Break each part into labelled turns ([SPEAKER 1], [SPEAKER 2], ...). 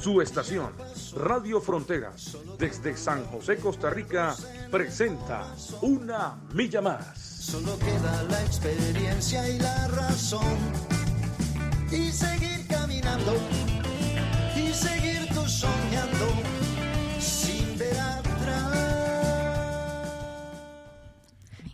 [SPEAKER 1] Su estación, Radio Fronteras, desde San José, Costa Rica, presenta Una Milla Más.
[SPEAKER 2] Solo queda la experiencia y la razón. Y seguir caminando. Y seguir tú soñando. Sin ver atrás.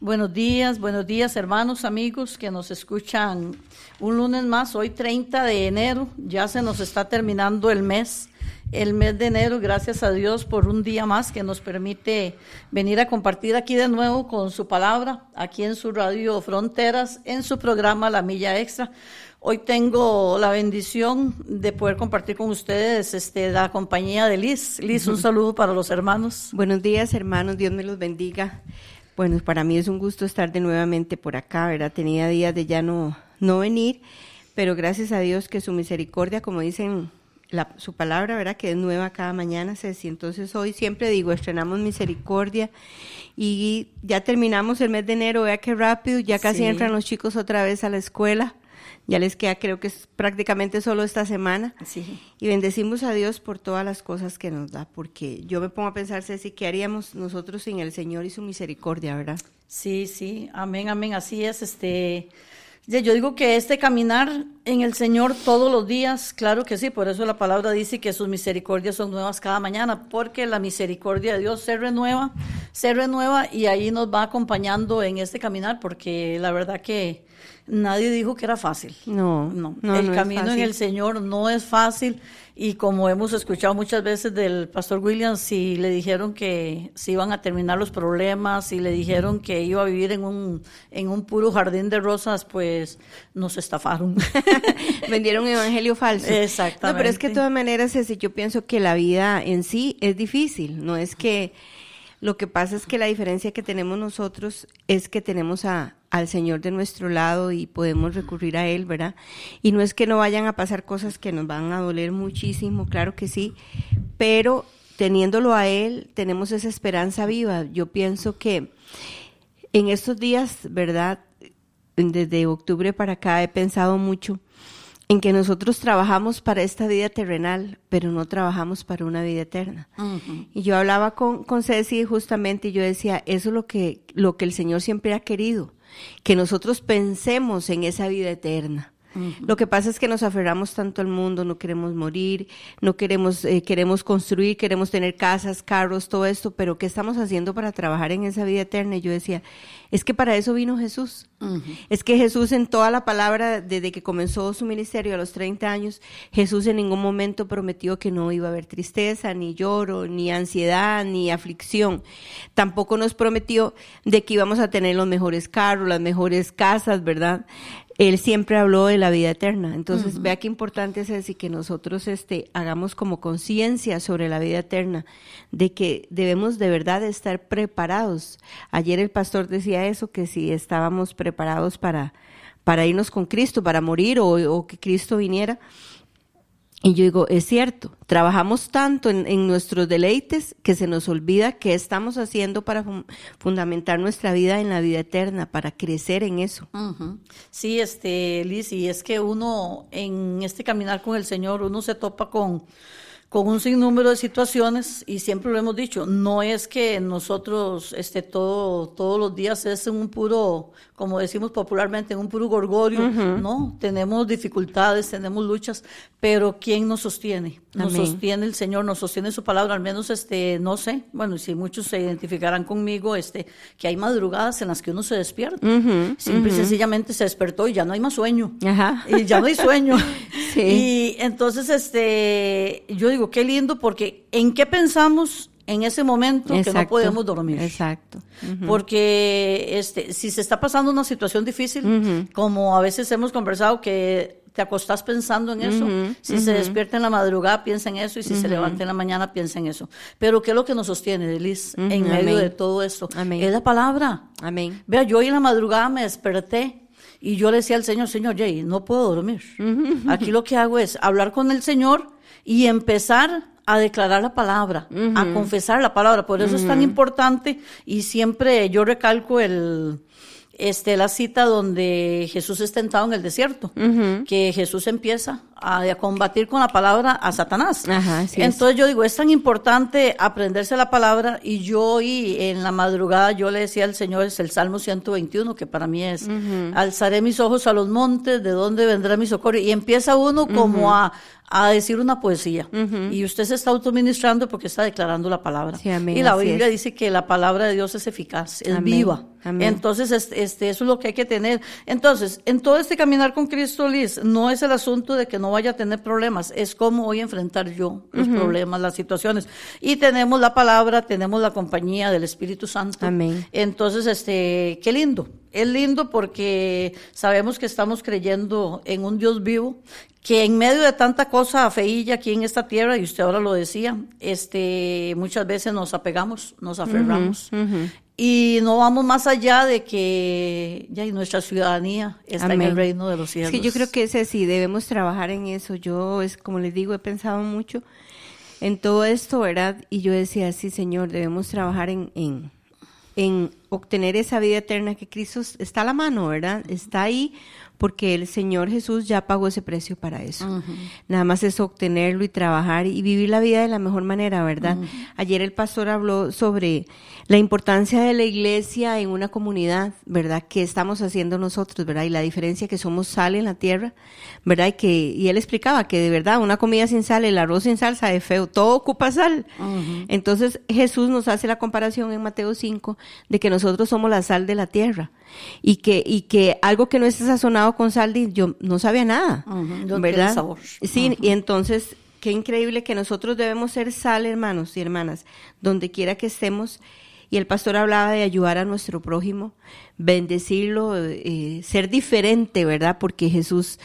[SPEAKER 3] Buenos días, buenos días hermanos, amigos que nos escuchan un lunes más, hoy 30 de enero, ya se nos está terminando el mes, el mes de enero, gracias a Dios por un día más que nos permite venir a compartir aquí de nuevo con su palabra, aquí en su radio Fronteras, en su programa La Milla Extra. Hoy tengo la bendición de poder compartir con ustedes este, la compañía de Liz. Liz, un saludo para los hermanos.
[SPEAKER 4] Buenos días, hermanos, Dios me los bendiga. Bueno, para mí es un gusto estar de nuevamente por acá, ¿verdad? Tenía días de ya no, no venir, pero gracias a Dios que su misericordia, como dicen la, su palabra, ¿verdad? Que es nueva cada mañana, Ceci. Entonces hoy siempre digo, estrenamos misericordia y ya terminamos el mes de enero, vea qué rápido, ya casi
[SPEAKER 3] Sí.
[SPEAKER 4] entran los chicos otra vez a la escuela. Ya les queda, creo que es prácticamente solo esta semana.
[SPEAKER 3] Sí.
[SPEAKER 4] Y bendecimos a Dios por todas las cosas que nos da, porque yo me pongo a pensar, Ceci, ¿qué haríamos nosotros sin el Señor y su misericordia, verdad?
[SPEAKER 3] Sí, sí, amén, amén, así es. Este, yo digo que este caminar en el Señor todos los días, claro que sí, por eso la palabra dice que sus misericordias son nuevas cada mañana, porque la misericordia de Dios se renueva, se renueva y ahí nos va acompañando en este caminar, porque la verdad que nadie dijo que era fácil.
[SPEAKER 4] No,
[SPEAKER 3] No,
[SPEAKER 4] no,
[SPEAKER 3] el
[SPEAKER 4] no es
[SPEAKER 3] camino en el Señor no es fácil y como hemos escuchado muchas veces del pastor Williams, si le dijeron que se iban a terminar los problemas, si le dijeron que iba a vivir en un, en un puro jardín de rosas, pues nos estafaron.
[SPEAKER 4] Vendieron evangelio falso.
[SPEAKER 3] Exactamente.
[SPEAKER 4] No, pero es que de todas maneras, Ceci, yo pienso que la vida en sí es difícil. No es que lo que pasa es que la diferencia que tenemos nosotros es que tenemos a, al Señor de nuestro lado y podemos recurrir a Él, ¿verdad? Y no es que no vayan a pasar cosas que nos van a doler muchísimo, claro que sí, pero teniéndolo a Él tenemos esa esperanza viva. Yo pienso que en estos días, ¿verdad? Desde octubre para acá he pensado mucho en que nosotros trabajamos para esta vida terrenal, pero no trabajamos para una vida eterna. Y yo hablaba con, con Ceci justamente y yo decía, eso es lo que, lo que el Señor siempre ha querido, que nosotros pensemos en esa vida eterna. Lo que pasa es que nos aferramos tanto al mundo, no queremos morir, no queremos, eh, queremos construir, queremos tener casas, carros, todo esto, pero ¿qué estamos haciendo para trabajar en esa vida eterna? Y yo decía, es que para eso vino Jesús. Es que Jesús en toda la palabra, desde que comenzó su ministerio a los 30 años, Jesús en ningún momento prometió que no iba a haber tristeza, ni lloro, ni ansiedad, ni aflicción. Tampoco nos prometió de que íbamos a tener los mejores carros, las mejores casas, ¿verdad? Él siempre habló de la vida eterna. Entonces, vea qué importante es decir que nosotros este, hagamos como conciencia sobre la vida eterna, de que debemos de verdad estar preparados. Ayer el pastor decía eso, que si estábamos preparados para, para irnos con Cristo, para morir o, o que Cristo viniera. Y yo digo, es cierto, trabajamos tanto en, nuestros deleites que se nos olvida qué estamos haciendo para fun- fundamentar nuestra vida en la vida eterna, para crecer en eso.
[SPEAKER 3] Sí, este, Liz, y es que uno en este caminar con el Señor, uno se topa con, con un sinnúmero de situaciones y siempre lo hemos dicho, no es que nosotros este, todo, todos los días es un puro, como decimos popularmente, en un puro gorgorio, ¿no? Tenemos dificultades, tenemos luchas, pero ¿quién nos sostiene? Nos
[SPEAKER 4] Amén.
[SPEAKER 3] sostiene el Señor, nos sostiene su palabra, al menos, este, no sé, bueno, si muchos se identificarán conmigo, este, que hay madrugadas en las que uno se despierta, simple y sencillamente se despertó y ya no hay más sueño,
[SPEAKER 4] Ajá.
[SPEAKER 3] y ya no hay sueño.
[SPEAKER 4] Sí.
[SPEAKER 3] Y entonces, este, yo digo, qué lindo, porque ¿en qué pensamos en ese momento que no
[SPEAKER 4] Exacto.
[SPEAKER 3] podemos dormir?
[SPEAKER 4] Exacto.
[SPEAKER 3] Porque este, si se está pasando una situación difícil, como a veces hemos conversado que te acostás pensando en eso. si se despierta en la madrugada, piensa en eso. Y si se levanta en la mañana, piensa en eso. Pero ¿qué es lo que nos sostiene, Liz, en medio de todo esto? Es la palabra.
[SPEAKER 4] Amén.
[SPEAKER 3] Vea, yo hoy en la madrugada me desperté y yo le decía al Señor, Señor, Jay, no puedo dormir. Aquí lo que hago es hablar con el Señor y empezar a declarar la palabra, a confesar la palabra. Por eso es tan importante y siempre yo recalco el, este, la cita donde Jesús es tentado en el desierto, que Jesús empieza a, combatir con la palabra a Satanás. Entonces yo digo, es tan importante aprenderse la palabra y yo hoy en la madrugada yo le decía al Señor, es el Salmo 121, que para mí es, alzaré mis ojos a los montes, ¿de dónde vendrá mi socorro? Y empieza uno como a, a decir una poesía. Y usted se está autoministrando porque está declarando la palabra. y la Biblia dice que la palabra de Dios es eficaz, es viva. Entonces, este, eso es lo que hay que tener. Entonces, en todo este caminar con Cristo, Liz, no es el asunto de que no vaya a tener problemas, es cómo voy a enfrentar yo los problemas, las situaciones. Y tenemos la palabra, tenemos la compañía del Espíritu Santo.
[SPEAKER 4] Amén.
[SPEAKER 3] Entonces, este, qué lindo. Es lindo porque sabemos que estamos creyendo en un Dios vivo, que en medio de tanta cosa feilla aquí en esta tierra, y usted ahora lo decía, este, muchas veces nos apegamos, nos aferramos. Y no vamos más allá de que ya nuestra ciudadanía está en el reino de los cielos.
[SPEAKER 4] Sí, yo creo que ese sí, debemos trabajar en eso. Yo, es como les digo, he pensado mucho en todo esto, ¿verdad? Y yo decía, sí, Señor, debemos trabajar en, en, en obtener esa vida eterna que Cristo está a la mano, ¿verdad? Está ahí porque el Señor Jesús ya pagó ese precio para eso. Nada más es obtenerlo y trabajar y vivir la vida de la mejor manera, ¿verdad? Ayer el pastor habló sobre la importancia de la iglesia en una comunidad, ¿verdad? Que estamos haciendo nosotros, ¿verdad? Y la diferencia que somos sal en la tierra, ¿verdad? Y que y él explicaba que de verdad una comida sin sal, el arroz sin salsa es feo, todo ocupa sal. Entonces Jesús nos hace la comparación en Mateo 5 de que nosotros somos la sal de la tierra y que y que algo que no esté sazonado con sal, yo no sabía nada, ¿verdad? Sí, y entonces qué increíble que nosotros debemos ser sal, hermanos y hermanas, donde quiera que estemos. Y el pastor hablaba de ayudar a nuestro prójimo, bendecirlo, eh, ser diferente, ¿verdad? Porque Jesús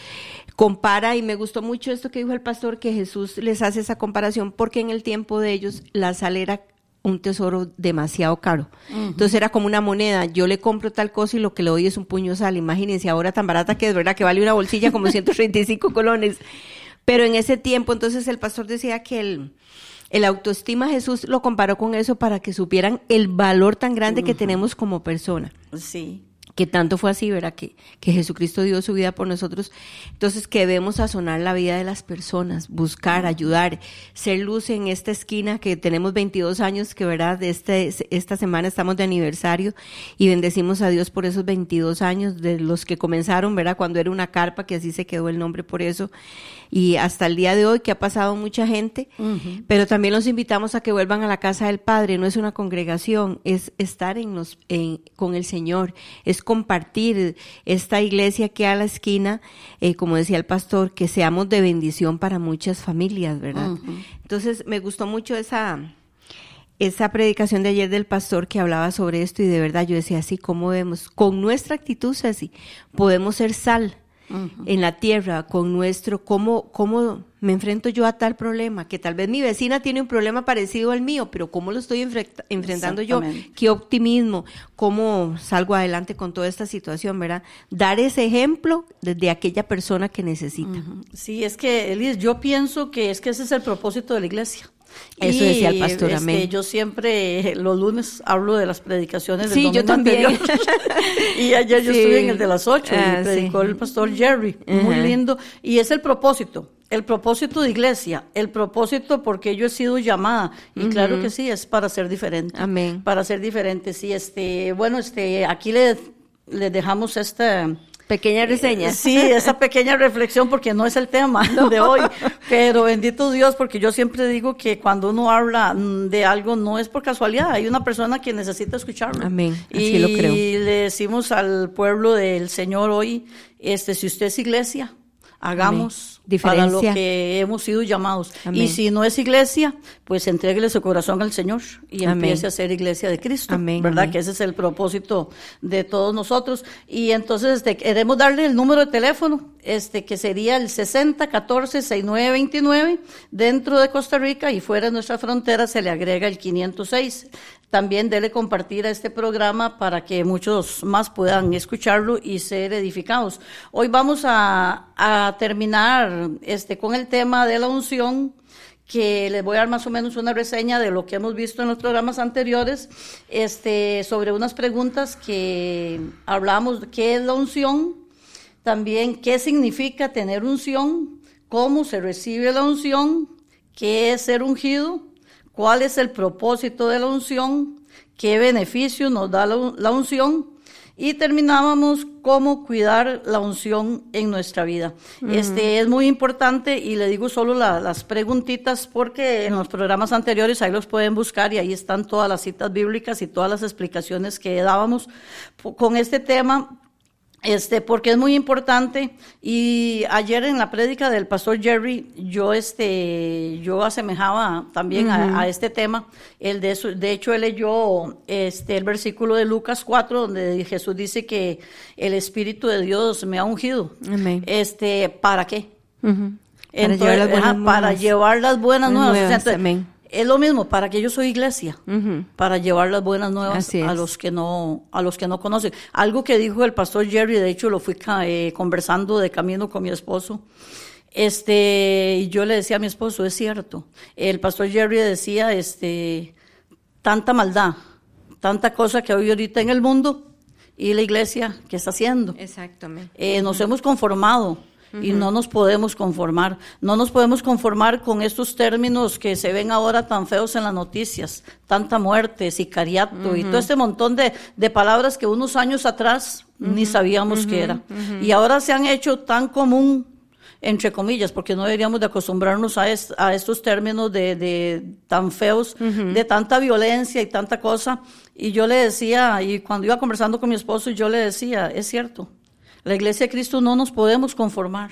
[SPEAKER 4] compara, y me gustó mucho esto que dijo el pastor, que Jesús les hace esa comparación, porque en el tiempo de ellos la sal era un tesoro demasiado caro. Entonces era como una moneda, yo le compro tal cosa y lo que le doy es un puño sal. Imagínense ahora tan barata que es verdad que vale una bolsilla como 135 colones. Pero en ese tiempo entonces el pastor decía que el, el autoestima Jesús lo comparó con eso para que supieran el valor tan grande que tenemos como persona.
[SPEAKER 3] Sí
[SPEAKER 4] que tanto fue así, ¿verdad? Que, que Jesucristo dio su vida por nosotros. Entonces, que debemos sazonar la vida de las personas, buscar, ayudar, ser luz en esta esquina que tenemos 22 años, que, ¿verdad? Este, esta semana estamos de aniversario y bendecimos a Dios por esos 22 años de los que comenzaron, ¿verdad? Cuando era una carpa, que así se quedó el nombre por eso y hasta el día de hoy que ha pasado mucha gente, pero también los invitamos a que vuelvan a la casa del Padre, no es una congregación, es estar en los, en, con el Señor, es compartir esta iglesia que a la esquina, eh, como decía el pastor, que seamos de bendición para muchas familias, ¿verdad? Entonces me gustó mucho esa esa predicación de ayer del pastor que hablaba sobre esto y de verdad yo decía así, ¿cómo vemos? Con nuestra actitud así, podemos ser sal en la tierra con nuestro, cómo, cómo me enfrento yo a tal problema, que tal vez mi vecina tiene un problema parecido al mío, pero cómo lo estoy enfrentando yo, qué optimismo, cómo salgo adelante con toda esta situación, ¿verdad? Dar ese ejemplo desde aquella persona que necesita.
[SPEAKER 3] Sí, es que, Elis, yo pienso que es que ese es el propósito de la iglesia.
[SPEAKER 4] Eso decía el pastor, este,
[SPEAKER 3] Yo siempre los lunes hablo de las predicaciones
[SPEAKER 4] del sí, yo también.
[SPEAKER 3] y ayer yo estuve en el de las ocho y ah, predicó el pastor Jerry, muy lindo. Y es el propósito, el propósito de iglesia, el propósito porque yo he sido llamada. Y claro que sí, es para ser diferente.
[SPEAKER 4] Amén.
[SPEAKER 3] Para ser diferente, sí. Este, bueno, este, aquí le, le dejamos esta
[SPEAKER 4] Pequeña reseña.
[SPEAKER 3] Sí, esa pequeña reflexión porque no es el tema de hoy, pero bendito Dios porque yo siempre digo que cuando uno habla de algo no es por casualidad, hay una persona que necesita escucharlo.
[SPEAKER 4] Amén. Así y lo creo.
[SPEAKER 3] le decimos al pueblo del Señor hoy, este si usted es iglesia, hagamos
[SPEAKER 4] Amén.
[SPEAKER 3] Para lo que hemos sido llamados.
[SPEAKER 4] Amén.
[SPEAKER 3] Y si no es iglesia, pues entréguele su corazón al Señor y
[SPEAKER 4] Amén.
[SPEAKER 3] empiece a ser iglesia de Cristo,
[SPEAKER 4] Amén,
[SPEAKER 3] ¿verdad? Que ese es el propósito de todos nosotros. Y entonces este, queremos darle el número de teléfono, este que sería el 6014-6929 dentro de Costa Rica y fuera de nuestra frontera se le agrega el 506. También dele compartir a este programa para que muchos más puedan escucharlo y ser edificados. Hoy vamos a, terminar este, con el tema de la unción que les voy a dar más o menos una reseña de lo que hemos visto en los programas anteriores, este, sobre unas preguntas que hablamos, qué es la unción, también qué significa tener unción, cómo se recibe la unción, qué es ser ungido, cuál es el propósito de la unción, qué beneficio nos da la, la unción y terminábamos cómo cuidar la unción en nuestra vida. Este es muy importante y le digo solo la- las preguntitas porque en los programas anteriores ahí los pueden buscar y ahí están todas las citas bíblicas y todas las explicaciones que dábamos. Con este tema este, porque es muy importante. Y ayer en la prédica del pastor Jerry, yo, este, yo asemejaba también a, a este tema. El de, su- de hecho, él leyó este, el versículo de Lucas 4, donde Jesús dice que el Espíritu de Dios me ha ungido.
[SPEAKER 4] Amén.
[SPEAKER 3] Este, ¿para qué?
[SPEAKER 4] Para
[SPEAKER 3] Entonces,
[SPEAKER 4] llevar las buenas
[SPEAKER 3] ajá, para
[SPEAKER 4] nuevas.
[SPEAKER 3] llevar las buenas nuevas. O sea,
[SPEAKER 4] nuevas.
[SPEAKER 3] Es lo mismo, para que yo soy iglesia, para llevar las buenas nuevas a los que no a los que no conocen. Algo que dijo el pastor Jerry, de hecho lo fui eh, conversando de camino con mi esposo. Este, y yo le decía a mi esposo, es cierto. El pastor Jerry decía, este, tanta maldad, tanta cosa que hoy ahorita en el mundo y la iglesia que está haciendo.
[SPEAKER 4] Exactamente.
[SPEAKER 3] Eh, nos hemos conformado y no nos podemos conformar. No nos podemos conformar con estos términos que se ven ahora tan feos en las noticias, tanta muerte, sicariato y todo este montón de, de palabras que unos años atrás ni sabíamos que era. Y ahora se han hecho tan común entre comillas, porque no deberíamos de acostumbrarnos a, es- a estos términos de, de tan feos, de tanta violencia y tanta cosa. Y yo le decía, y cuando iba conversando con mi esposo, yo le decía, es cierto, la iglesia de Cristo no nos podemos conformar.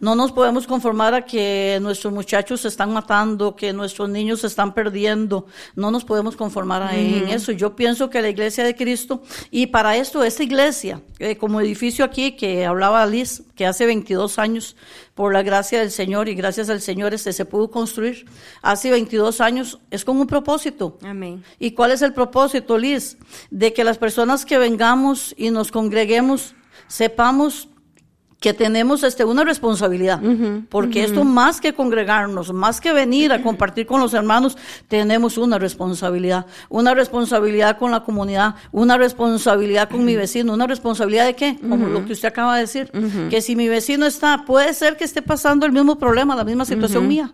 [SPEAKER 3] No nos podemos conformar a que nuestros muchachos se están matando, que nuestros niños se están perdiendo. No nos podemos conformar en eso. Yo pienso que la iglesia de Cristo, y para esto, esta iglesia, eh, como edificio aquí que hablaba Liz, que hace 22 años, por la gracia del Señor y gracias al Señor, este se pudo construir. Hace 22 años es con un propósito.
[SPEAKER 4] Amén.
[SPEAKER 3] ¿Y cuál es el propósito, Liz? De que las personas que vengamos y nos congreguemos sepamos que tenemos este, una responsabilidad, porque esto más que congregarnos, más que venir a compartir con los hermanos, tenemos una responsabilidad, una responsabilidad con la comunidad, una responsabilidad con mi vecino, una responsabilidad de qué, como lo que usted acaba de decir, que si mi vecino está, puede ser que esté pasando el mismo problema, la misma situación mía,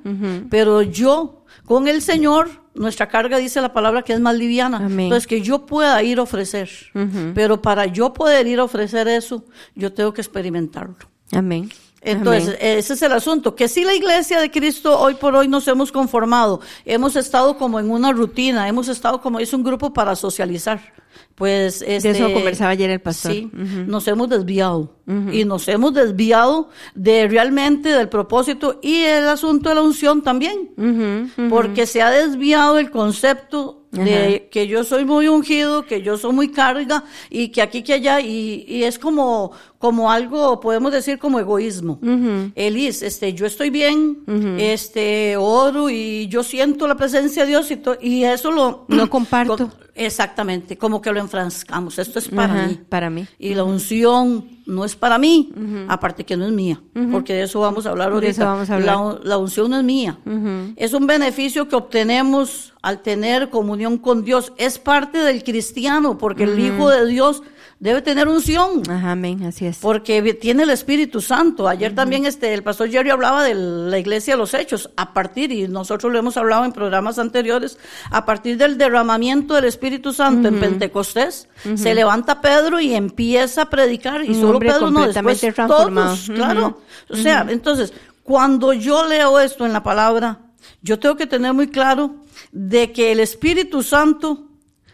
[SPEAKER 3] pero yo con el Señor, nuestra carga dice la palabra que es más liviana.
[SPEAKER 4] Amén.
[SPEAKER 3] Entonces, que yo pueda ir a ofrecer. Pero para yo poder ir a ofrecer eso, yo tengo que experimentarlo.
[SPEAKER 4] Amén.
[SPEAKER 3] Entonces,
[SPEAKER 4] Amén.
[SPEAKER 3] ese es el asunto, que si la iglesia de Cristo hoy por hoy nos hemos conformado, hemos estado como en una rutina, hemos estado como es un grupo para socializar. Pues este,
[SPEAKER 4] eso conversaba ayer el pastor.
[SPEAKER 3] Sí, nos hemos desviado. Y nos hemos desviado de realmente del propósito y el asunto de la unción también, porque se ha desviado el concepto de que yo soy muy ungido, que yo soy muy carga y que aquí que allá. Y, y es como como algo podemos decir como egoísmo. Elis, este yo estoy bien, este oro y yo siento la presencia de Dios y, y eso lo
[SPEAKER 4] No comparto.
[SPEAKER 3] con- Exactamente, como que lo enfrascamos. Esto es para mí.
[SPEAKER 4] para mí.
[SPEAKER 3] Y la unción no es para mí, aparte que no es mía, porque de eso vamos a hablar
[SPEAKER 4] De
[SPEAKER 3] ahorita.
[SPEAKER 4] eso vamos a hablar.
[SPEAKER 3] La, la unción no es mía. Es un beneficio que obtenemos al tener comunión con Dios. Es parte del cristiano, porque el Hijo de Dios debe tener unción.
[SPEAKER 4] Ajá, amén, así es.
[SPEAKER 3] Porque tiene el Espíritu Santo. Ayer también este, el pastor Jerry hablaba de la iglesia de los hechos, a partir, y nosotros lo hemos hablado en programas anteriores, a partir del derramamiento del Espíritu Santo en Pentecostés, se levanta Pedro y empieza a predicar, y
[SPEAKER 4] Un
[SPEAKER 3] solo Pedro no, después todos, claro. O sea, entonces, cuando yo leo esto en la palabra, yo tengo que tener muy claro de que el Espíritu Santo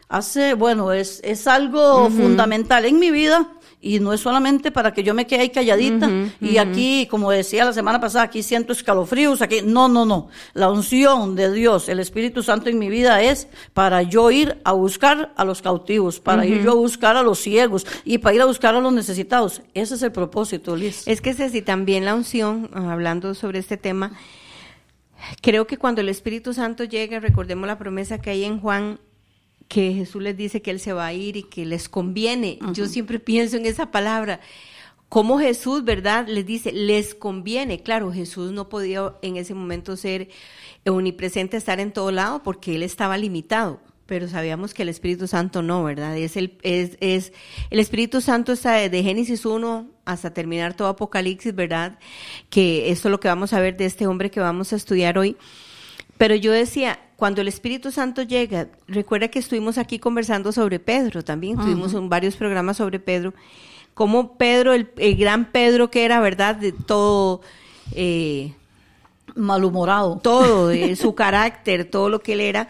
[SPEAKER 3] hace, bueno, es, es algo fundamental en mi vida Y no es solamente para que yo me quede ahí calladita y aquí, como decía la semana pasada, aquí siento escalofríos, aquí. No, no, no. La unción de Dios, el Espíritu Santo en mi vida es para yo ir a buscar a los cautivos, para ir yo a buscar a los ciegos y para ir a buscar a los necesitados. Ese es el propósito, Liz.
[SPEAKER 4] Es que Ceci, también la unción, hablando sobre este tema, creo que cuando el Espíritu Santo llega, recordemos la promesa que hay en Juan, que Jesús les dice que Él se va a ir y que les conviene. Yo siempre pienso en esa palabra. Como Jesús, ¿verdad? Les dice, les conviene. Claro, Jesús no podía en ese momento ser omnipresente, estar en todo lado, porque Él estaba limitado pero sabíamos que el Espíritu Santo no, ¿verdad? Es el, es, es, el Espíritu Santo está de Génesis 1 hasta terminar todo Apocalipsis, ¿verdad? Que esto es lo que vamos a ver de este hombre que vamos a estudiar hoy. Pero yo decía, cuando el Espíritu Santo llega, recuerda que estuvimos aquí conversando sobre Pedro también, tuvimos varios programas sobre Pedro, como Pedro, el, gran Pedro que era, ¿verdad? De todo...
[SPEAKER 3] Eh, malhumorado.
[SPEAKER 4] Todo, de su carácter, todo lo que él era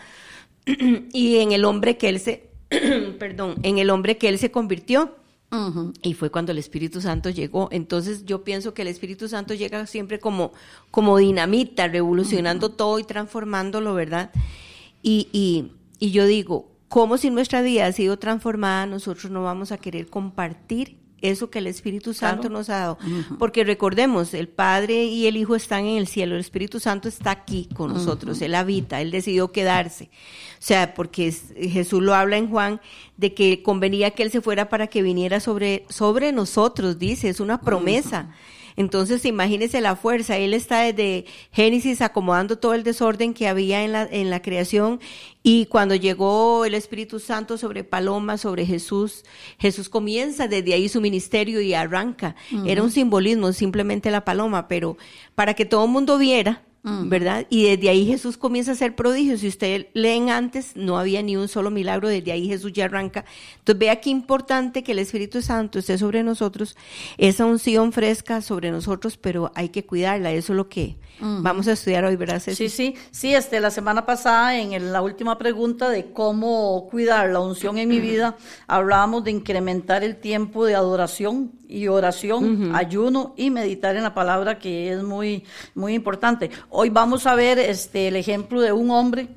[SPEAKER 4] y en el hombre que él se, perdón, en el hombre que él se convirtió. Y fue cuando el Espíritu Santo llegó. Entonces yo pienso que el Espíritu Santo llega siempre como, como dinamita, revolucionando todo y transformándolo, ¿verdad? Y, y, y yo digo, ¿cómo si nuestra vida ha sido transformada, nosotros no vamos a querer compartir eso que el Espíritu Santo nos ha dado. Porque recordemos, el Padre y el Hijo están en el cielo, el Espíritu Santo está aquí con nosotros, Él habita, Él decidió quedarse. O sea, porque Jesús lo habla en Juan de que convenía que Él se fuera para que viniera sobre, sobre nosotros, dice, es una promesa. Entonces, imagínese la fuerza. Él está desde Génesis acomodando todo el desorden que había en la, en la creación y cuando llegó el Espíritu Santo sobre Paloma, sobre Jesús, Jesús comienza desde ahí su ministerio y arranca. Era un simbolismo, simplemente la paloma, pero para que todo el mundo viera ¿verdad? Y desde ahí Jesús comienza a hacer prodigios. Si ustedes leen antes, no había ni un solo milagro, desde ahí Jesús ya arranca. Entonces vea qué importante que el Espíritu Santo esté sobre nosotros, esa unción fresca sobre nosotros, pero hay que cuidarla, eso es lo que vamos a estudiar hoy, ¿verdad?
[SPEAKER 3] Sí, sí, sí, este, la semana pasada en la última pregunta de cómo cuidar la unción en mi vida, hablábamos de incrementar el tiempo de adoración y oración, ayuno y meditar en la palabra que es muy muy importante. Hoy vamos a ver este el ejemplo de un hombre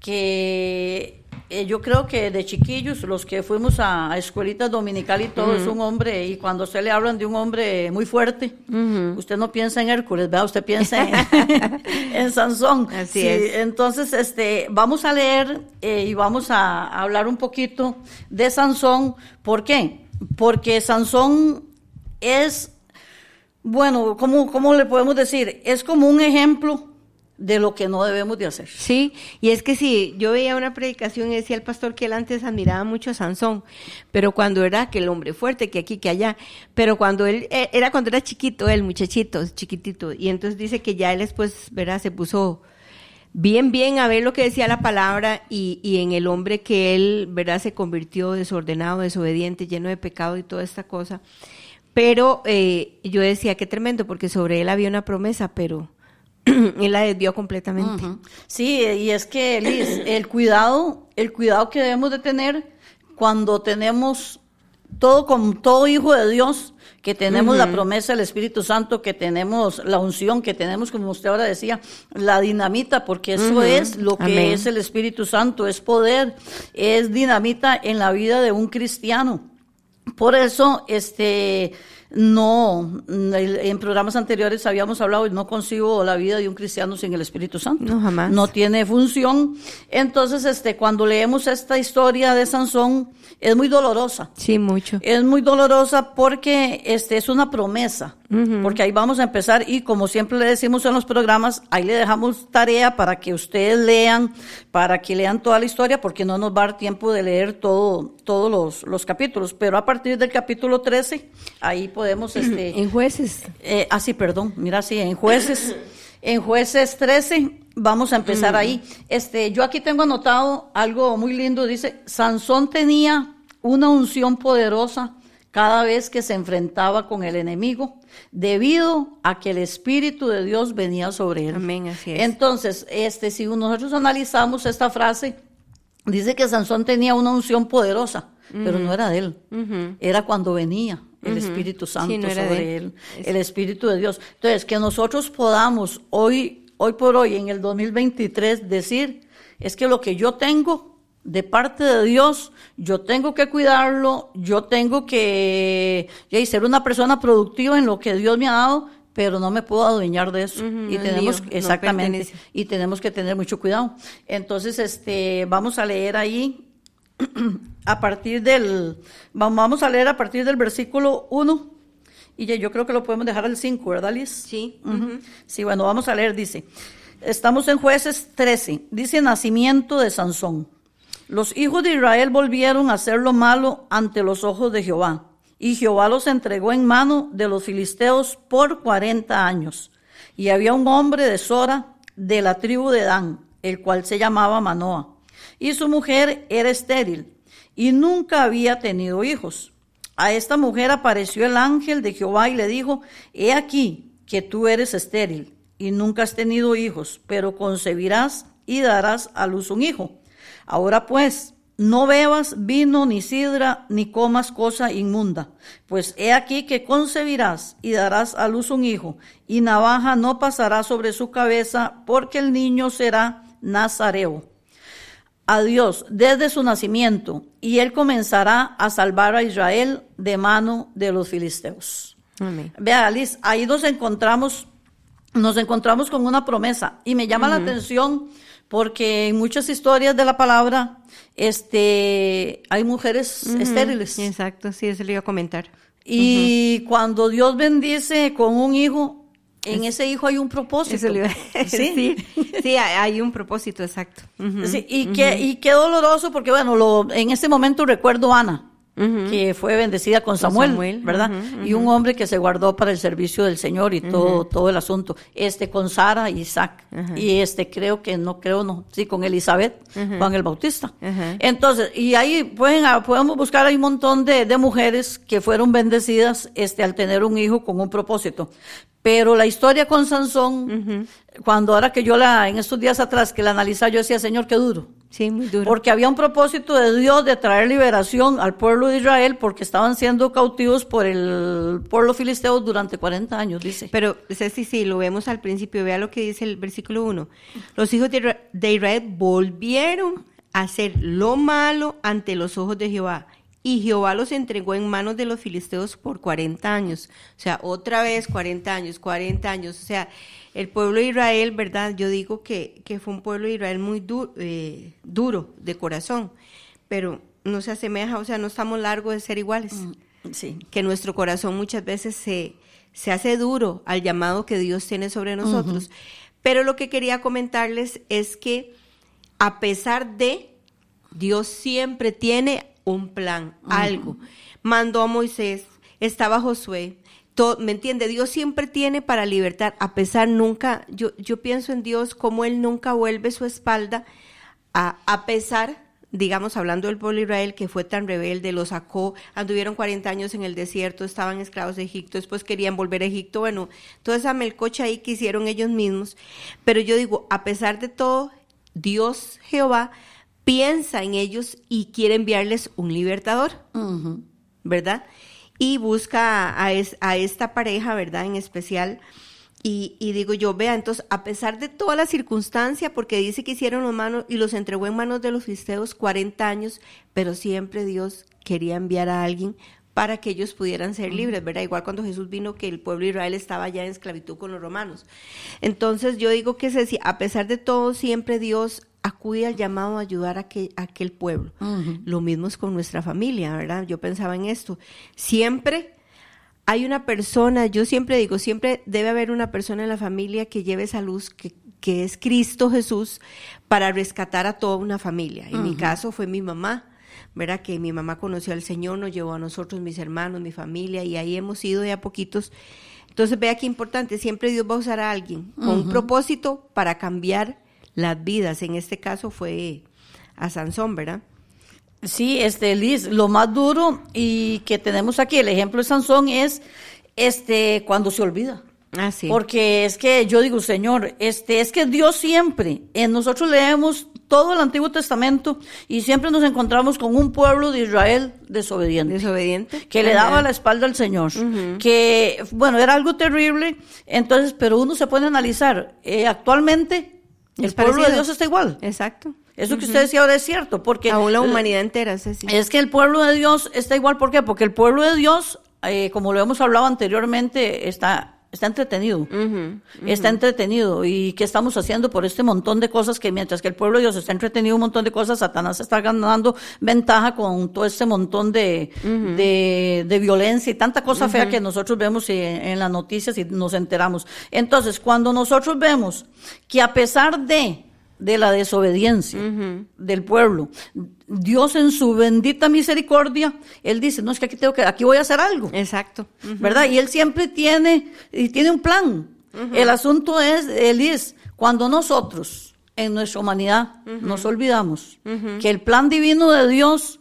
[SPEAKER 3] que eh, yo creo que de chiquillos, los que fuimos a, escuelitas dominical y todo, es un hombre, y cuando usted le hablan de un hombre muy fuerte, usted no piensa en Hércules, ¿verdad? Usted piensa en, Sansón.
[SPEAKER 4] Así es.
[SPEAKER 3] Entonces, este, vamos a leer eh, y vamos a hablar un poquito de Sansón. ¿Por qué? Porque Sansón es, bueno, ¿cómo, cómo le podemos decir? Es como un ejemplo de lo que no debemos de hacer.
[SPEAKER 4] Sí, y es que sí, yo veía una predicación y decía el pastor que él antes admiraba mucho a Sansón, pero cuando era que el hombre fuerte, que aquí, que allá, pero cuando él, eh, era cuando era chiquito, el muchachito, chiquitito, y entonces dice que ya él después, ¿verdad? Se puso bien, bien a ver lo que decía la palabra y, y en el hombre que él, ¿verdad? Se convirtió desordenado, desobediente, lleno de pecado y toda esta cosa. Pero eh, yo decía, qué tremendo, porque sobre él había una promesa, pero él la desvió completamente.
[SPEAKER 3] Sí, y es que, Liz, el cuidado, el cuidado que debemos de tener cuando tenemos todo con todo hijo de Dios, que tenemos la promesa del Espíritu Santo, que tenemos la unción, que tenemos, como usted ahora decía, la dinamita, porque eso es lo que es el Espíritu Santo, es poder, es dinamita en la vida de un cristiano. Por eso, este, no, en programas anteriores habíamos hablado y no consigo la vida de un cristiano sin el Espíritu Santo.
[SPEAKER 4] No, jamás.
[SPEAKER 3] No tiene función. Entonces, este, cuando leemos esta historia de Sansón, es muy dolorosa.
[SPEAKER 4] Sí, mucho.
[SPEAKER 3] Es muy dolorosa porque este es una promesa porque ahí vamos a empezar y como siempre le decimos en los programas, ahí le dejamos tarea para que ustedes lean, para que lean toda la historia, porque no nos va a dar tiempo de leer todo, todos los, los capítulos, pero a partir del capítulo 13, ahí podemos... Este,
[SPEAKER 4] en jueces.
[SPEAKER 3] Eh, ah, sí, perdón, mira, sí, en jueces. En jueces 13 vamos a empezar ahí. Este, yo aquí tengo anotado algo muy lindo, dice, Sansón tenía una unción poderosa cada vez que se enfrentaba con el enemigo, debido a que el Espíritu de Dios venía sobre él.
[SPEAKER 4] Amén, así es.
[SPEAKER 3] Entonces, este, si nosotros analizamos esta frase, dice que Sansón tenía una unción poderosa, pero no era de él, era cuando venía el Espíritu Santo
[SPEAKER 4] Sí, no era
[SPEAKER 3] sobre
[SPEAKER 4] de-
[SPEAKER 3] él, el Espíritu de Dios. Entonces, que nosotros podamos hoy, hoy por hoy, en el 2023, decir, es que lo que yo tengo de parte de Dios, yo tengo que cuidarlo, yo tengo que ya, ser una persona productiva en lo que Dios me ha dado, pero no me puedo adueñar de eso. Y tenemos, exactamente, y tenemos que tener mucho cuidado. Entonces, este, vamos a leer ahí a partir del, va- vamos a leer a partir del versículo 1, y ya yo creo que lo podemos dejar al 5, ¿verdad, Liz?
[SPEAKER 4] Sí.
[SPEAKER 3] Sí, bueno, vamos a leer, dice, estamos en jueces 13, dice nacimiento de Sansón. Los hijos de Israel volvieron a hacer lo malo ante los ojos de Jehová, y Jehová los entregó en mano de los filisteos por 40 años. Y había un hombre de Sora, de la tribu de Dan, el cual se llamaba Manoa, y su mujer era estéril, y nunca había tenido hijos. A esta mujer apareció el ángel de Jehová y le dijo, he aquí que tú eres estéril y nunca has tenido hijos, pero concebirás y darás a luz un hijo. Ahora pues, no bebas vino ni sidra, ni comas cosa inmunda, pues he aquí que concebirás y darás a luz un hijo, y navaja no pasará sobre su cabeza, porque el niño será nazareo a Dios desde su nacimiento, y él comenzará a salvar a Israel de mano de los filisteos.
[SPEAKER 4] Amén.
[SPEAKER 3] Vea, Liz, ahí nos encontramos, nos encontramos con una promesa, y me llama la atención porque en muchas historias de la palabra, este, hay mujeres estériles.
[SPEAKER 4] Exacto, sí, eso le iba a comentar.
[SPEAKER 3] Y cuando Dios bendice con un hijo, en ese hijo hay un propósito.
[SPEAKER 4] Eso le iba a decir.
[SPEAKER 3] ¿Sí?
[SPEAKER 4] Sí, sí, hay un propósito exacto.
[SPEAKER 3] Sí, y, qué, y qué doloroso, porque bueno, lo, en este momento recuerdo a Ana, que fue bendecida con Samuel,
[SPEAKER 4] Samuel,
[SPEAKER 3] ¿verdad? Y un hombre que se guardó para el servicio del Señor y todo, todo el asunto. Este con Sara y Isaac. Y este creo que no, creo no, sí, con Elizabeth, Juan el Bautista. Entonces, y ahí pueden, ah, podemos buscar hay un montón de, de mujeres que fueron bendecidas este, al tener un hijo con un propósito. Pero la historia con Sansón, cuando ahora que yo la, en estos días atrás que la analizaba, yo decía, Señor, qué duro.
[SPEAKER 4] Sí, muy duro.
[SPEAKER 3] Porque había un propósito de Dios de traer liberación al pueblo de Israel porque estaban siendo cautivos por el pueblo filisteo durante 40 años, dice.
[SPEAKER 4] Pero, Ceci, sí, lo vemos al principio, vea lo que dice el versículo 1. Los hijos de Isra- de Israel volvieron a hacer lo malo ante los ojos de Jehová. Y Jehová los entregó en manos de los filisteos por 40 años. O sea, otra vez 40 años, 40 años. O sea, el pueblo de Israel, ¿verdad? Yo digo que, que fue un pueblo de Israel muy du- eh, duro de corazón, pero no se asemeja, o sea, no estamos largos de ser iguales
[SPEAKER 3] Sí.
[SPEAKER 4] que nuestro corazón muchas veces se, se hace duro al llamado que Dios tiene sobre nosotros. Pero lo que quería comentarles es que a pesar de, Dios siempre tiene un plan, algo. Mandó a Moisés, estaba Josué. to- ¿Me entiende? Dios siempre tiene para libertar, a pesar nunca, yo, yo pienso en Dios como Él nunca vuelve su espalda, a, a pesar digamos, hablando del pueblo de Israel que fue tan rebelde, lo sacó, anduvieron 40 años en el desierto, estaban esclavos de Egipto, después querían volver a Egipto, bueno, toda esa melcocha ahí que hicieron ellos mismos. Pero yo digo, a pesar de todo, Dios Jehová piensa en ellos y quiere enviarles un libertador. ¿verdad? Y busca a, es- a esta pareja, ¿verdad? En especial. Y, y digo yo, vea, entonces, a pesar de toda la circunstancia, porque dice que hicieron los manos y los entregó en manos de los filisteos 40 años, pero siempre Dios quería enviar a alguien para que ellos pudieran ser libres, ¿verdad? Igual cuando Jesús vino que el pueblo de Israel estaba ya en esclavitud con los romanos. Entonces yo digo que a pesar de todo, siempre Dios acude al llamado a ayudar a aquel, a aquel pueblo. Lo mismo es con nuestra familia, ¿verdad? Yo pensaba en esto. Siempre hay una persona, yo siempre digo, siempre debe haber una persona en la familia que lleve esa luz, que, que es Cristo Jesús, para rescatar a toda una familia. En mi caso fue mi mamá, ¿verdad? Que mi mamá conoció al Señor, nos llevó a nosotros, mis hermanos, mi familia, y ahí hemos ido de a poquitos. Entonces, vea qué importante, siempre Dios va a usar a alguien con un propósito para cambiar las vidas. En este caso fue a Sansón, ¿verdad?
[SPEAKER 3] Sí, este, Liz, lo más duro y que tenemos aquí, el ejemplo de Sansón es este, cuando se olvida.
[SPEAKER 4] Ah, sí.
[SPEAKER 3] Porque es que yo digo, Señor, este, es que Dios siempre, en nosotros leemos todo el Antiguo Testamento y siempre nos encontramos con un pueblo de Israel desobediente.
[SPEAKER 4] Desobediente.
[SPEAKER 3] Que le daba la espalda al Señor. Que, bueno, era algo terrible. Entonces, pero uno se puede analizar. eh, actualmente, el
[SPEAKER 4] Es
[SPEAKER 3] pueblo de. Dios está igual.
[SPEAKER 4] Exacto.
[SPEAKER 3] Eso que usted decía ahora es cierto, porque
[SPEAKER 4] Aún la humanidad entera, Ceci.
[SPEAKER 3] es que el pueblo de Dios está igual, ¿por qué? Porque el pueblo de Dios, eh, como lo hemos hablado anteriormente, está, está entretenido. Está entretenido. ¿Y qué estamos haciendo por este montón de cosas que mientras que el pueblo de Dios está entretenido un montón de cosas, Satanás está ganando ventaja con todo este montón de, de, de violencia y tanta cosa fea que nosotros vemos en, en las noticias y nos enteramos. Entonces, cuando nosotros vemos que a pesar de de la desobediencia del pueblo. Dios en su bendita misericordia, él dice, no es que aquí tengo que aquí voy a hacer algo.
[SPEAKER 4] Exacto.
[SPEAKER 3] ¿verdad? Y él siempre tiene, y tiene un plan. El asunto es, él es, cuando nosotros, en nuestra humanidad, nos olvidamos que el plan divino de Dios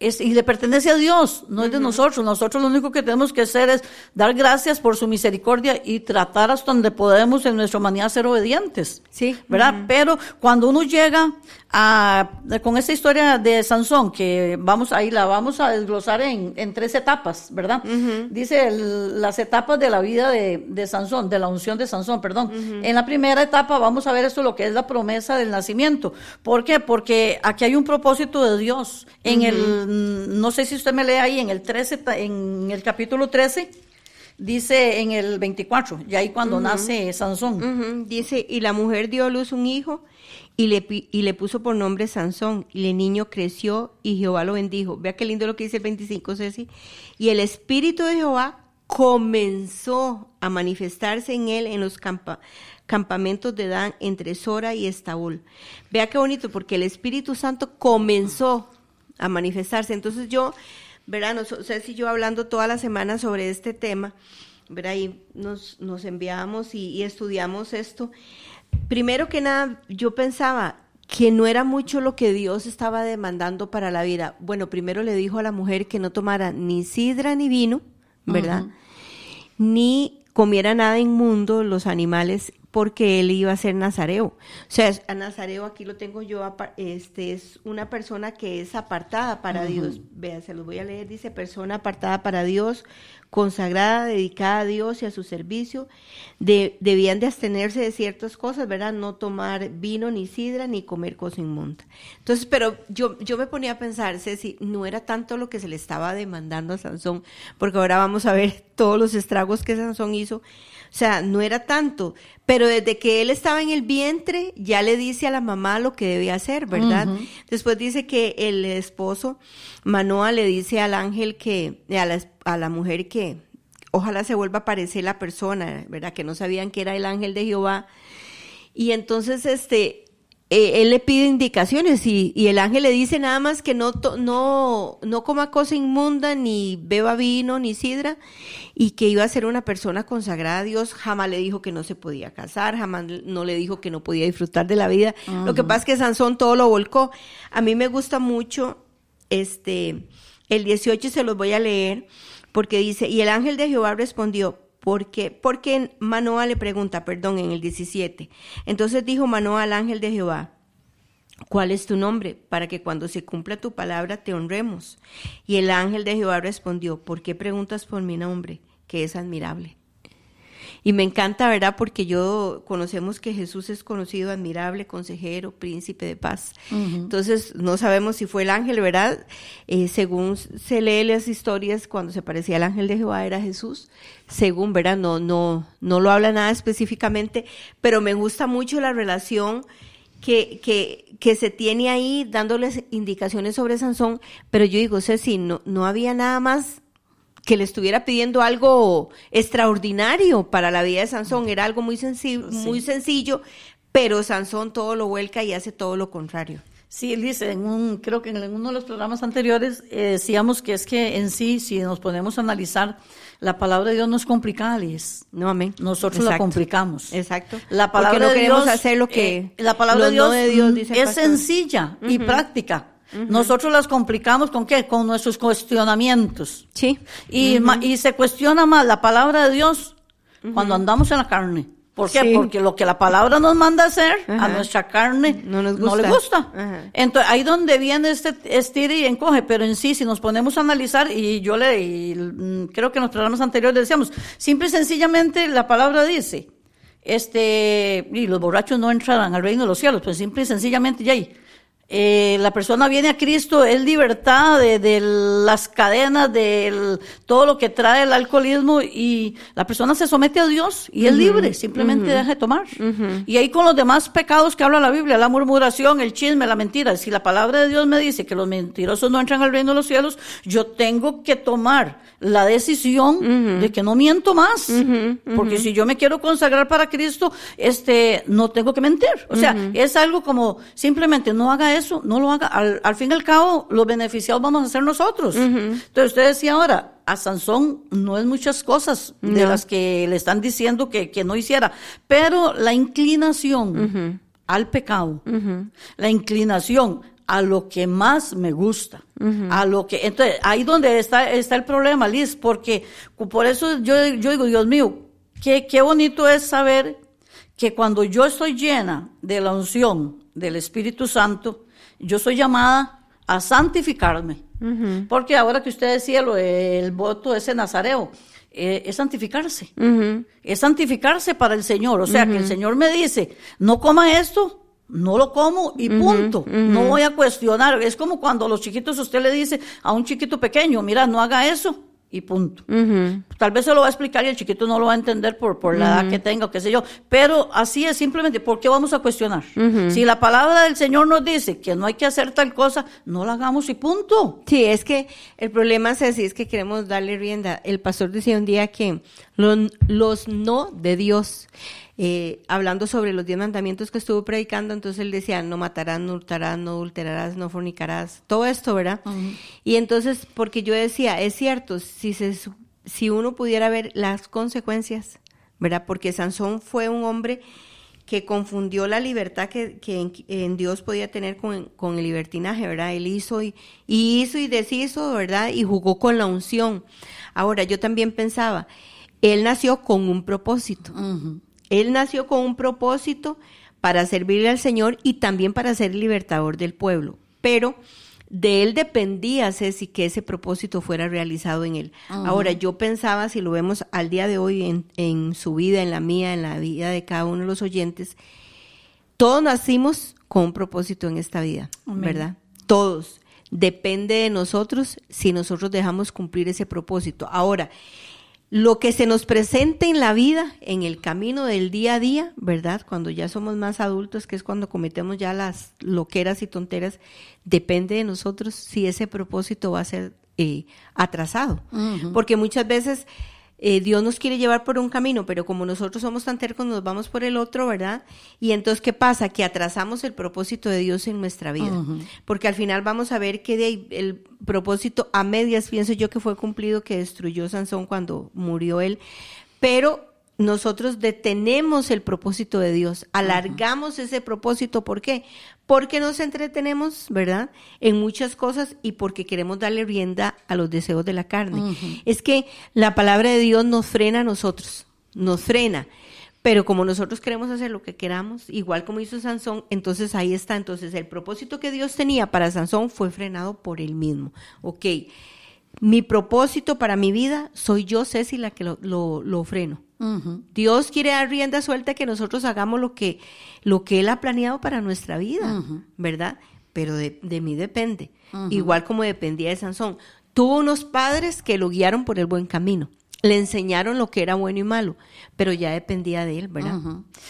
[SPEAKER 3] es, y le pertenece a Dios, no es de nosotros. Nosotros lo único que tenemos que hacer es dar gracias por su misericordia y tratar hasta donde podemos en nuestra humanidad ser obedientes.
[SPEAKER 4] Sí.
[SPEAKER 3] ¿Verdad? Pero cuando uno llega a, con esta historia de Sansón, que vamos ahí la vamos a desglosar en, en tres etapas, ¿verdad? Dice el- las etapas de la vida de, de Sansón, de la unción de Sansón, perdón. En la primera etapa vamos a ver esto, lo que es la promesa del nacimiento. ¿Por qué? Porque aquí hay un propósito de Dios. En el, no sé si usted me lee ahí, en el 13, ta- en el capítulo 13, dice en el 24, y ahí cuando nace Sansón.
[SPEAKER 4] Dice, y la mujer dio a luz un hijo y le, y le puso por nombre Sansón. Y el niño creció y Jehová lo bendijo. Vea qué lindo lo que dice el 25, Ceci. Y el espíritu de Jehová comenzó a manifestarse en él en los campa- campamentos de Dan entre Sora y Estaúl. Vea qué bonito, porque el Espíritu Santo comenzó a manifestarse. Entonces yo, verá, no sé si yo hablando toda la semana sobre este tema, verá, y nos, nos enviamos y, y estudiamos esto. Primero que nada, yo pensaba que no era mucho lo que Dios estaba demandando para la vida. Bueno, primero le dijo a la mujer que no tomara ni sidra ni vino, ¿verdad? Ni comiera nada inmundo los animales porque él iba a ser nazareo. O sea, a nazareo aquí lo tengo yo, este es una persona que es apartada para Dios. Vea, se los voy a leer, dice persona apartada para Dios, consagrada, dedicada a Dios y a su servicio. De- debían de abstenerse de ciertas cosas, ¿verdad? No tomar vino ni sidra ni comer cosa inmunda. Entonces, pero yo, yo me ponía a pensar, Ceci, no era tanto lo que se le estaba demandando a Sansón, porque ahora vamos a ver todos los estragos que Sansón hizo. O sea, no era tanto, pero desde que él estaba en el vientre, ya le dice a la mamá lo que debía hacer, ¿verdad? Después dice que el esposo, Manoa, le dice al ángel que, a la, a la mujer que ojalá se vuelva a aparecer la persona, ¿verdad? Que no sabían que era el ángel de Jehová. Y entonces, este, eh, él le pide indicaciones y, y el ángel le dice nada más que no, to- no, no coma cosa inmunda, ni beba vino, ni sidra, y que iba a ser una persona consagrada a Dios. Jamás le dijo que no se podía casar, jamás no le dijo que no podía disfrutar de la vida. Lo que pasa es que Sansón todo lo volcó. A mí me gusta mucho, este, el 18 se los voy a leer, porque dice, y el ángel de Jehová respondió, ¿Por qué? Porque Manoa le pregunta, perdón, en el 17. Entonces dijo Manoa al ángel de Jehová, ¿cuál es tu nombre? Para que cuando se cumpla tu palabra te honremos. Y el ángel de Jehová respondió, ¿por qué preguntas por mi nombre? Que es admirable. Y me encanta, ¿verdad? Porque yo conocemos que Jesús es conocido, admirable, consejero, príncipe de paz. Entonces, no sabemos si fue el ángel, ¿verdad? Eh, según se lee las historias, cuando se parecía al ángel de Jehová era Jesús. Según, ¿verdad? No, no, no lo habla nada específicamente, pero me gusta mucho la relación que, que, que se tiene ahí dándoles indicaciones sobre Sansón, pero yo digo, Ceci, no, no había nada más que le estuviera pidiendo algo extraordinario para la vida de Sansón, era algo muy, sensi- muy sencillo, pero Sansón todo lo vuelca y hace todo lo contrario.
[SPEAKER 3] Sí, él dice, en un, creo que en uno de los programas anteriores eh, decíamos que es que en sí, si nos ponemos a analizar, la palabra de Dios no es complicada, Liz.
[SPEAKER 4] No, amén.
[SPEAKER 3] Nosotros la complicamos.
[SPEAKER 4] Exacto.
[SPEAKER 3] La
[SPEAKER 4] Porque
[SPEAKER 3] palabra
[SPEAKER 4] no
[SPEAKER 3] de
[SPEAKER 4] queremos
[SPEAKER 3] Dios,
[SPEAKER 4] hacer lo que
[SPEAKER 3] eh, la palabra de Dios,
[SPEAKER 4] no de Dios dice
[SPEAKER 3] es
[SPEAKER 4] pastor.
[SPEAKER 3] sencilla y práctica. Nosotros las complicamos con qué? Con nuestros cuestionamientos.
[SPEAKER 4] Sí.
[SPEAKER 3] Y, ma- y se cuestiona más la palabra de Dios cuando andamos en la carne. ¿Por qué?
[SPEAKER 4] Sí.
[SPEAKER 3] Porque lo que la palabra nos manda hacer a nuestra carne
[SPEAKER 4] No nos
[SPEAKER 3] le
[SPEAKER 4] gusta.
[SPEAKER 3] gusta.
[SPEAKER 4] Ajá.
[SPEAKER 3] Entonces, ahí donde viene este estire y encoge, pero en sí, si nos ponemos a analizar, y yo le, y, mm, creo que en los programas anteriores decíamos, simple y sencillamente la palabra dice, este, y los borrachos no entrarán al reino de los cielos, pues simple y sencillamente ya ahí. Eh, la persona viene a Cristo, es libertad de, de las cadenas, de todo lo que trae el alcoholismo y la persona se somete a Dios y es libre, simplemente deja de tomar. Y ahí con los demás pecados que habla la Biblia, la murmuración, el chisme, la mentira, si la palabra de Dios me dice que los mentirosos no entran al reino de los cielos, yo tengo que tomar la decisión de que no miento más, porque si yo me quiero consagrar para Cristo, este, no tengo que mentir. O sea, es algo como simplemente no haga eso, no lo haga. Al, al fin y al cabo, los beneficiados vamos a ser nosotros. Entonces, usted decía ahora, a Sansón no es muchas cosas de las que le están diciendo que, que no hiciera, pero la inclinación al pecado, la inclinación a lo que más me gusta, a lo que, entonces, ahí donde está, está el problema, Liz, porque por eso yo, yo digo, Dios mío, qué, qué bonito es saber que cuando yo estoy llena de la unción del Espíritu Santo, yo soy llamada a santificarme. Porque ahora que usted decía lo del voto ese nazareo, eh, es santificarse. Es santificarse para el Señor. O sea, que el Señor me dice, no coma esto, no lo como y punto. No voy a cuestionar. Es como cuando a los chiquitos usted le dice a un chiquito pequeño, mira, no haga eso y punto. Tal vez se lo va a explicar y el chiquito no lo va a entender por, por la edad que tenga o qué sé yo. Pero así es simplemente, ¿por qué vamos a cuestionar? Si la palabra del Señor nos dice que no hay que hacer tal cosa, no la hagamos y punto.
[SPEAKER 4] Sí, es que el problema es así, es que queremos darle rienda. El pastor decía un día que los, los no de Dios, eh, hablando sobre los diez mandamientos que estuvo predicando, entonces él decía, no matarás, no hurtarás, no adulterarás, no fornicarás, todo esto, ¿verdad? Y entonces, porque yo decía, es cierto, si, se, si uno pudiera ver las consecuencias, ¿verdad? Porque Sansón fue un hombre que confundió la libertad que, que en, en Dios podía tener con, con el libertinaje, ¿verdad? Él hizo y, y hizo y deshizo, ¿verdad? Y jugó con la unción. Ahora, yo también pensaba, él nació con un propósito. Él nació con un propósito para servirle al Señor y también para ser libertador del pueblo. Pero de él dependía, Ceci, que ese propósito fuera realizado en él. Ahora, yo pensaba, si lo vemos al día de hoy en, en su vida, en la mía, en la vida de cada uno de los oyentes, todos nacimos con un propósito en esta vida,
[SPEAKER 3] Amén.
[SPEAKER 4] ¿verdad? Todos. Depende de nosotros si nosotros dejamos cumplir ese propósito. Ahora, lo que se nos presente en la vida, en el camino del día a día, ¿verdad? Cuando ya somos más adultos, que es cuando cometemos ya las loqueras y tonteras, depende de nosotros si ese propósito va a ser eh, atrasado. Porque muchas veces eh, Dios nos quiere llevar por un camino, pero como nosotros somos tan tercos, nos vamos por el otro, ¿verdad? Y entonces, ¿qué pasa? Que atrasamos el propósito de Dios en nuestra vida. Porque al final vamos a ver que de el propósito a medias, pienso yo que fue cumplido, que destruyó Sansón cuando murió él. Pero nosotros detenemos el propósito de Dios, alargamos ese propósito. ¿Por qué? Porque nos entretenemos, ¿verdad? En muchas cosas y porque queremos darle rienda a los deseos de la carne. Es que la palabra de Dios nos frena a nosotros, nos frena. Pero como nosotros queremos hacer lo que queramos, igual como hizo Sansón, entonces ahí está. Entonces el propósito que Dios tenía para Sansón fue frenado por él mismo. Ok, mi propósito para mi vida soy yo, Ceci, la que lo, lo, lo freno. Dios quiere dar rienda suelta que nosotros hagamos lo que, lo que Él ha planeado para nuestra vida, ¿verdad? Pero de, de mí depende. Igual como dependía de Sansón. Tuvo unos padres que lo guiaron por el buen camino. Le enseñaron lo que era bueno y malo, pero ya dependía de él, ¿verdad?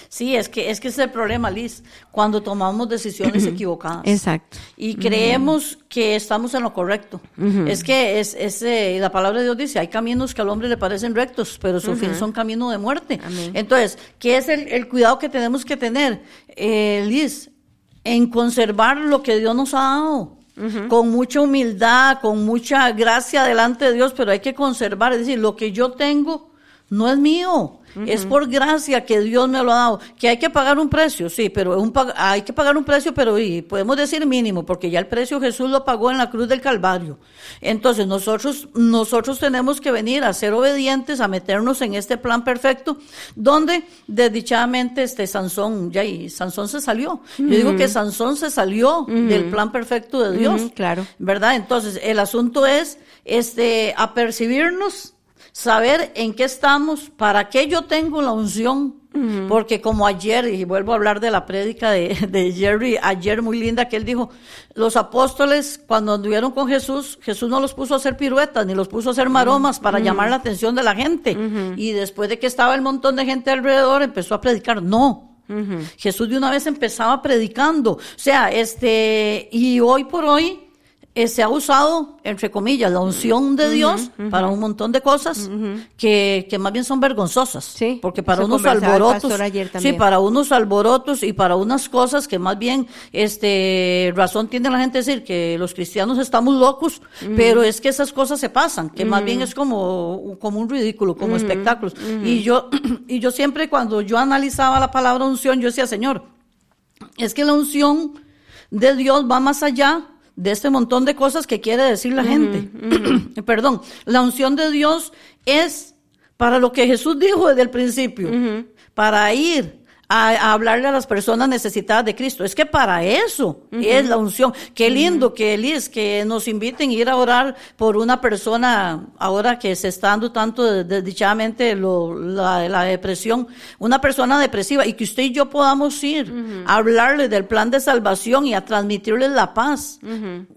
[SPEAKER 3] Sí, es que, es que ese es el problema, Liz, cuando tomamos decisiones equivocadas.
[SPEAKER 4] Exacto.
[SPEAKER 3] Y creemos que estamos en lo correcto. Es que es, es, eh, la palabra de Dios dice, hay caminos que al hombre le parecen rectos, pero su fin son camino de muerte.
[SPEAKER 4] Amén.
[SPEAKER 3] Entonces, ¿qué es el, el cuidado que tenemos que tener, eh, Liz? En conservar lo que Dios nos ha dado. Con mucha humildad, con mucha gracia delante de Dios, pero hay que conservar, es decir, lo que yo tengo no es mío. Es por gracia que Dios me lo ha dado. Que hay que pagar un precio, sí, pero un hay que pagar un precio, pero y podemos decir mínimo, porque ya el precio Jesús lo pagó en la cruz del Calvario. Entonces nosotros, nosotros tenemos que venir a ser obedientes, a meternos en este plan perfecto, donde desdichadamente este Sansón, ya y Sansón se salió. Yo digo que Sansón se salió del plan perfecto de Dios.
[SPEAKER 4] claro.
[SPEAKER 3] ¿Verdad? Entonces, el asunto es este apercibirnos saber en qué estamos, para qué yo tengo la unción. Porque como ayer, y vuelvo a hablar de la prédica de, de, Jerry, ayer muy linda, que él dijo, los apóstoles cuando anduvieron con Jesús, Jesús no los puso a hacer piruetas, ni los puso a hacer maromas para llamar la atención de la gente. Y después de que estaba el montón de gente alrededor, empezó a predicar. No, Jesús de una vez empezaba predicando. O sea, este, y hoy por hoy, eh, se ha usado, entre comillas, la unción de Dios para un montón de cosas que, que, más bien son vergonzosas.
[SPEAKER 4] Sí,
[SPEAKER 3] porque para unos alborotos, sí, para unos alborotos y para unas cosas que más bien, este, razón tiene la gente decir que los cristianos estamos locos, pero es que esas cosas se pasan, que más bien es como, como un ridículo, como espectáculos. Y yo, y yo siempre cuando yo analizaba la palabra unción, yo decía, Señor, es que la unción de Dios va más allá de este montón de cosas que quiere decir la gente. Perdón, la unción de Dios es para lo que Jesús dijo desde el principio, para ir a, hablarle a las personas necesitadas de Cristo. Es que para eso es la unción. Qué lindo que Elis, que nos inviten a ir a orar por una persona ahora que se está dando tanto desdichadamente lo, la, depresión, una persona depresiva y que usted y yo podamos ir a hablarle del plan de salvación y a transmitirle la paz.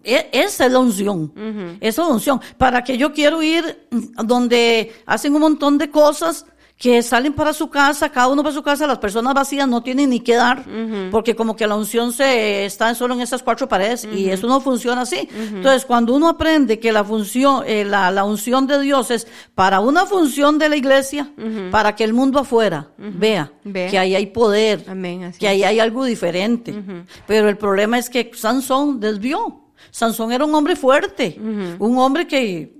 [SPEAKER 3] E, esa es la unción. Esa es la unción. Para que yo quiero ir donde hacen un montón de cosas que salen para su casa, cada uno para su casa, las personas vacías no tienen ni que dar, porque como que la unción se está solo en esas cuatro paredes y eso no funciona así. Entonces, cuando uno aprende que la función, eh, la, la, unción de Dios es para una función de la iglesia, para que el mundo afuera vea, que ahí hay poder, que ahí hay algo diferente. Pero el problema es que Sansón desvió. Sansón era un hombre fuerte, un hombre que,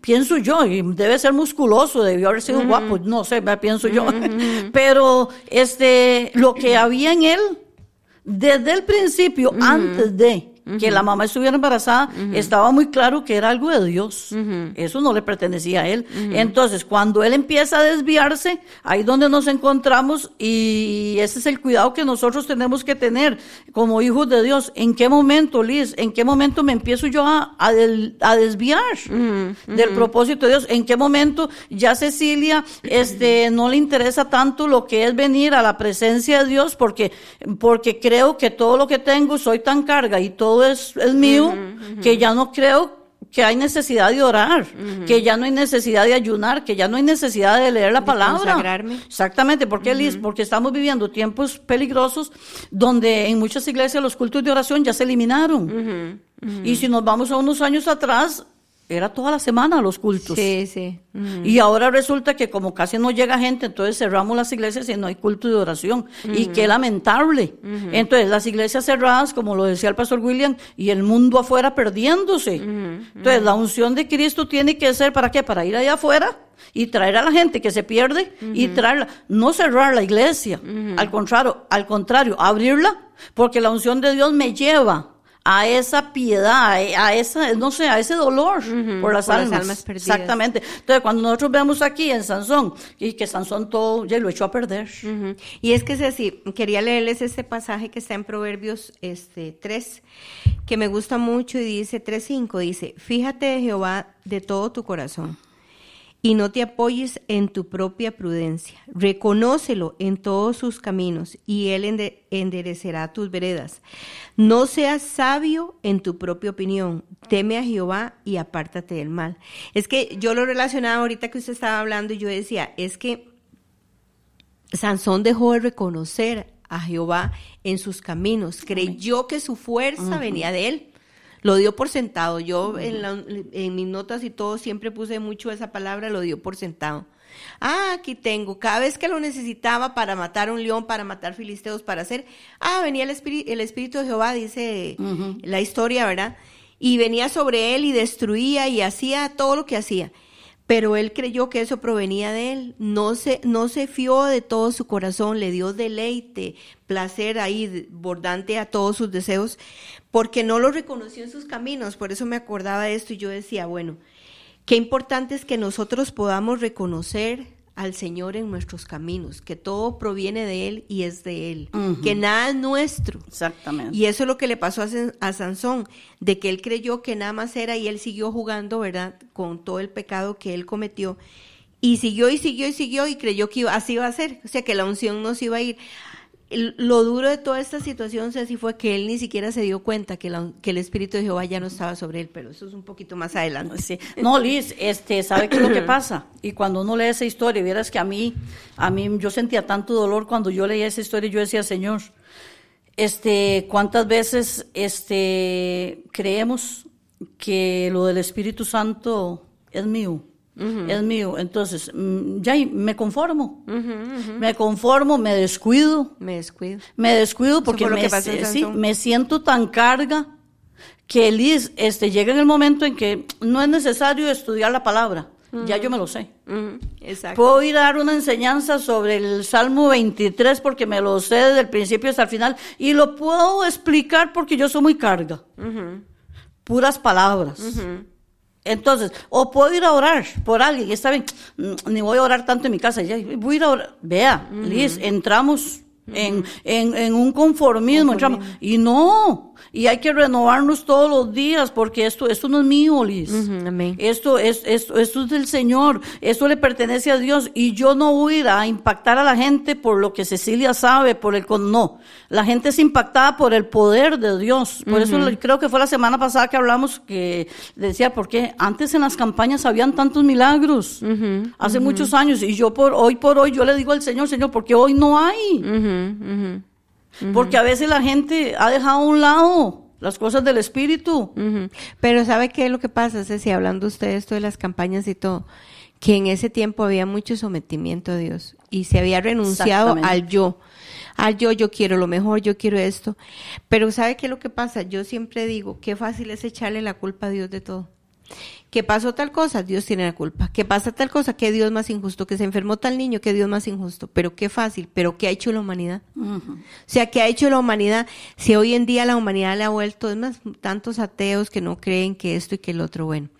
[SPEAKER 3] pienso yo, y debe ser musculoso, debió haber sido guapo, no sé, pienso yo, pero este, lo que había en él, desde el principio, antes de, que la mamá estuviera embarazada, estaba muy claro que era algo de Dios. Eso no le pertenecía a él. Entonces, cuando él empieza a desviarse, ahí donde nos encontramos y ese es el cuidado que nosotros tenemos que tener como hijos de Dios. ¿En qué momento, Liz? ¿En qué momento me empiezo yo a, a, desviar del propósito de Dios? ¿En qué momento ya Cecilia este, no le interesa tanto lo que es venir a la presencia de Dios porque, porque creo que todo lo que tengo soy tan carga y todo es, mío, que ya no creo que hay necesidad de orar, que ya no hay necesidad de ayunar, que ya no hay necesidad de leer la palabra. Exactamente, ¿por qué, Liz? Porque estamos viviendo tiempos peligrosos donde en muchas iglesias los cultos de oración ya se eliminaron. Y si nos vamos a unos años atrás, era toda la semana los cultos.
[SPEAKER 4] Sí, sí.
[SPEAKER 3] Y ahora resulta que como casi no llega gente, entonces cerramos las iglesias y no hay culto de oración. Y qué lamentable. Entonces las iglesias cerradas, como lo decía el pastor William, y el mundo afuera perdiéndose. Entonces la unción de Cristo tiene que ser para qué? Para ir allá afuera y traer a la gente que se pierde y traerla, no cerrar la iglesia, al contrario, al contrario, abrirla, porque la unción de Dios me lleva a esa piedad, a esa, no sé, a ese dolor por, las, almas.
[SPEAKER 4] perdidas.
[SPEAKER 3] Exactamente. Entonces, cuando nosotros vemos aquí en Sansón, y que Sansón todo ya lo echó a perder.
[SPEAKER 4] Y es que es así, quería leerles este pasaje que está en Proverbios este, 3, que me gusta mucho y dice 3.5, dice, fíjate de Jehová de todo tu corazón y no te apoyes en tu propia prudencia. Reconócelo en todos sus caminos y él enderecerá tus veredas. No seas sabio en tu propia opinión. Teme a Jehová y apártate del mal. Es que yo lo relacionaba ahorita que usted estaba hablando y yo decía, es que Sansón dejó de reconocer a Jehová en sus caminos. Creyó que su fuerza venía de él lo dio por sentado. Yo en, mis notas y todo siempre puse mucho esa palabra, lo dio por sentado. Ah, aquí tengo. Cada vez que lo necesitaba para matar un león, para matar filisteos, para hacer. Ah, venía el, espíritu, el Espíritu de Jehová, dice la historia, ¿verdad? Y venía sobre él y destruía y hacía todo lo que hacía. Pero él creyó que eso provenía de él, no se, no se fió de todo su corazón, le dio deleite, placer ahí, bordante a todos sus deseos, porque no lo reconoció en sus caminos, por eso me acordaba de esto y yo decía, bueno, qué importante es que nosotros podamos reconocer al Señor en nuestros caminos, que todo proviene de Él y es de Él, que nada es nuestro.
[SPEAKER 3] Exactamente.
[SPEAKER 4] Y eso es lo que le pasó a, a, Sansón, de que él creyó que nada más era y él siguió jugando, ¿verdad? Con todo el pecado que él cometió. Y siguió y siguió y siguió y creyó que iba, así iba a ser, o sea, que la unción no se iba a ir lo duro de toda esta situación, Ceci, fue que él ni siquiera se dio cuenta que, que, el Espíritu de Jehová ya no estaba sobre él, pero eso es un poquito más adelante.
[SPEAKER 3] Sí. No, Liz, este, ¿sabe qué es lo que pasa? Y cuando uno lee esa historia, vieras que a mí, a mí, yo sentía tanto dolor cuando yo leía esa historia, yo decía, Señor, este, ¿cuántas veces, este, creemos que lo del Espíritu Santo es mío? Es mío. Entonces, mm, ya me conformo. Me conformo, me descuido.
[SPEAKER 4] Me descuido.
[SPEAKER 3] Me descuido porque me, sí, me siento tan carga que Liz este, llega en el momento en que no es necesario estudiar la palabra. Ya yo me lo sé.
[SPEAKER 4] Exacto.
[SPEAKER 3] Puedo ir a dar una enseñanza sobre el Salmo 23 porque me lo sé desde el principio hasta el final y lo puedo explicar porque yo soy muy carga. Puras palabras. Entonces, o puedo ir a orar por alguien, está bien, mm, ni voy a orar tanto en mi casa, ya voy a ir a orar. Vea, Liz, entramos en, en, un conformismo, entramos, y no, y hay que renovarnos todos los días porque esto, esto no es mío, Liz. Esto, es, esto, esto es del Señor, esto le pertenece a Dios. Y yo no voy a ir a impactar a la gente por lo que Cecilia sabe, por el no. La gente es impactada por el poder de Dios. Por eso creo que fue la semana pasada que hablamos que decía, porque antes en las campañas habían tantos milagros, hace muchos años, y yo por hoy por hoy yo le digo al Señor, Señor, porque hoy no hay. Porque a veces la gente ha dejado a un lado las cosas del espíritu.
[SPEAKER 4] Pero ¿sabe qué es lo que pasa, Ceci? Hablando usted de esto de las campañas y todo, que en ese tiempo había mucho sometimiento a Dios y se había renunciado al yo. Al yo, yo quiero lo mejor, yo quiero esto. Pero ¿sabe qué es lo que pasa? Yo siempre digo, qué fácil es echarle la culpa a Dios de todo que pasó tal cosa, Dios tiene la culpa. Que pasa tal cosa, que Dios más injusto. Que se enfermó tal niño, que Dios más injusto. Pero qué fácil, pero ¿qué ha hecho la humanidad? O sea, ¿qué ha hecho la humanidad? Si hoy en día la humanidad le ha vuelto, es más, tantos ateos que no creen que esto y que el otro, bueno.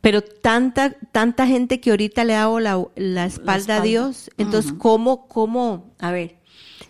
[SPEAKER 4] Pero tanta, tanta gente que ahorita le ha dado la, espalda, a Dios, entonces, ¿cómo, cómo, a ver,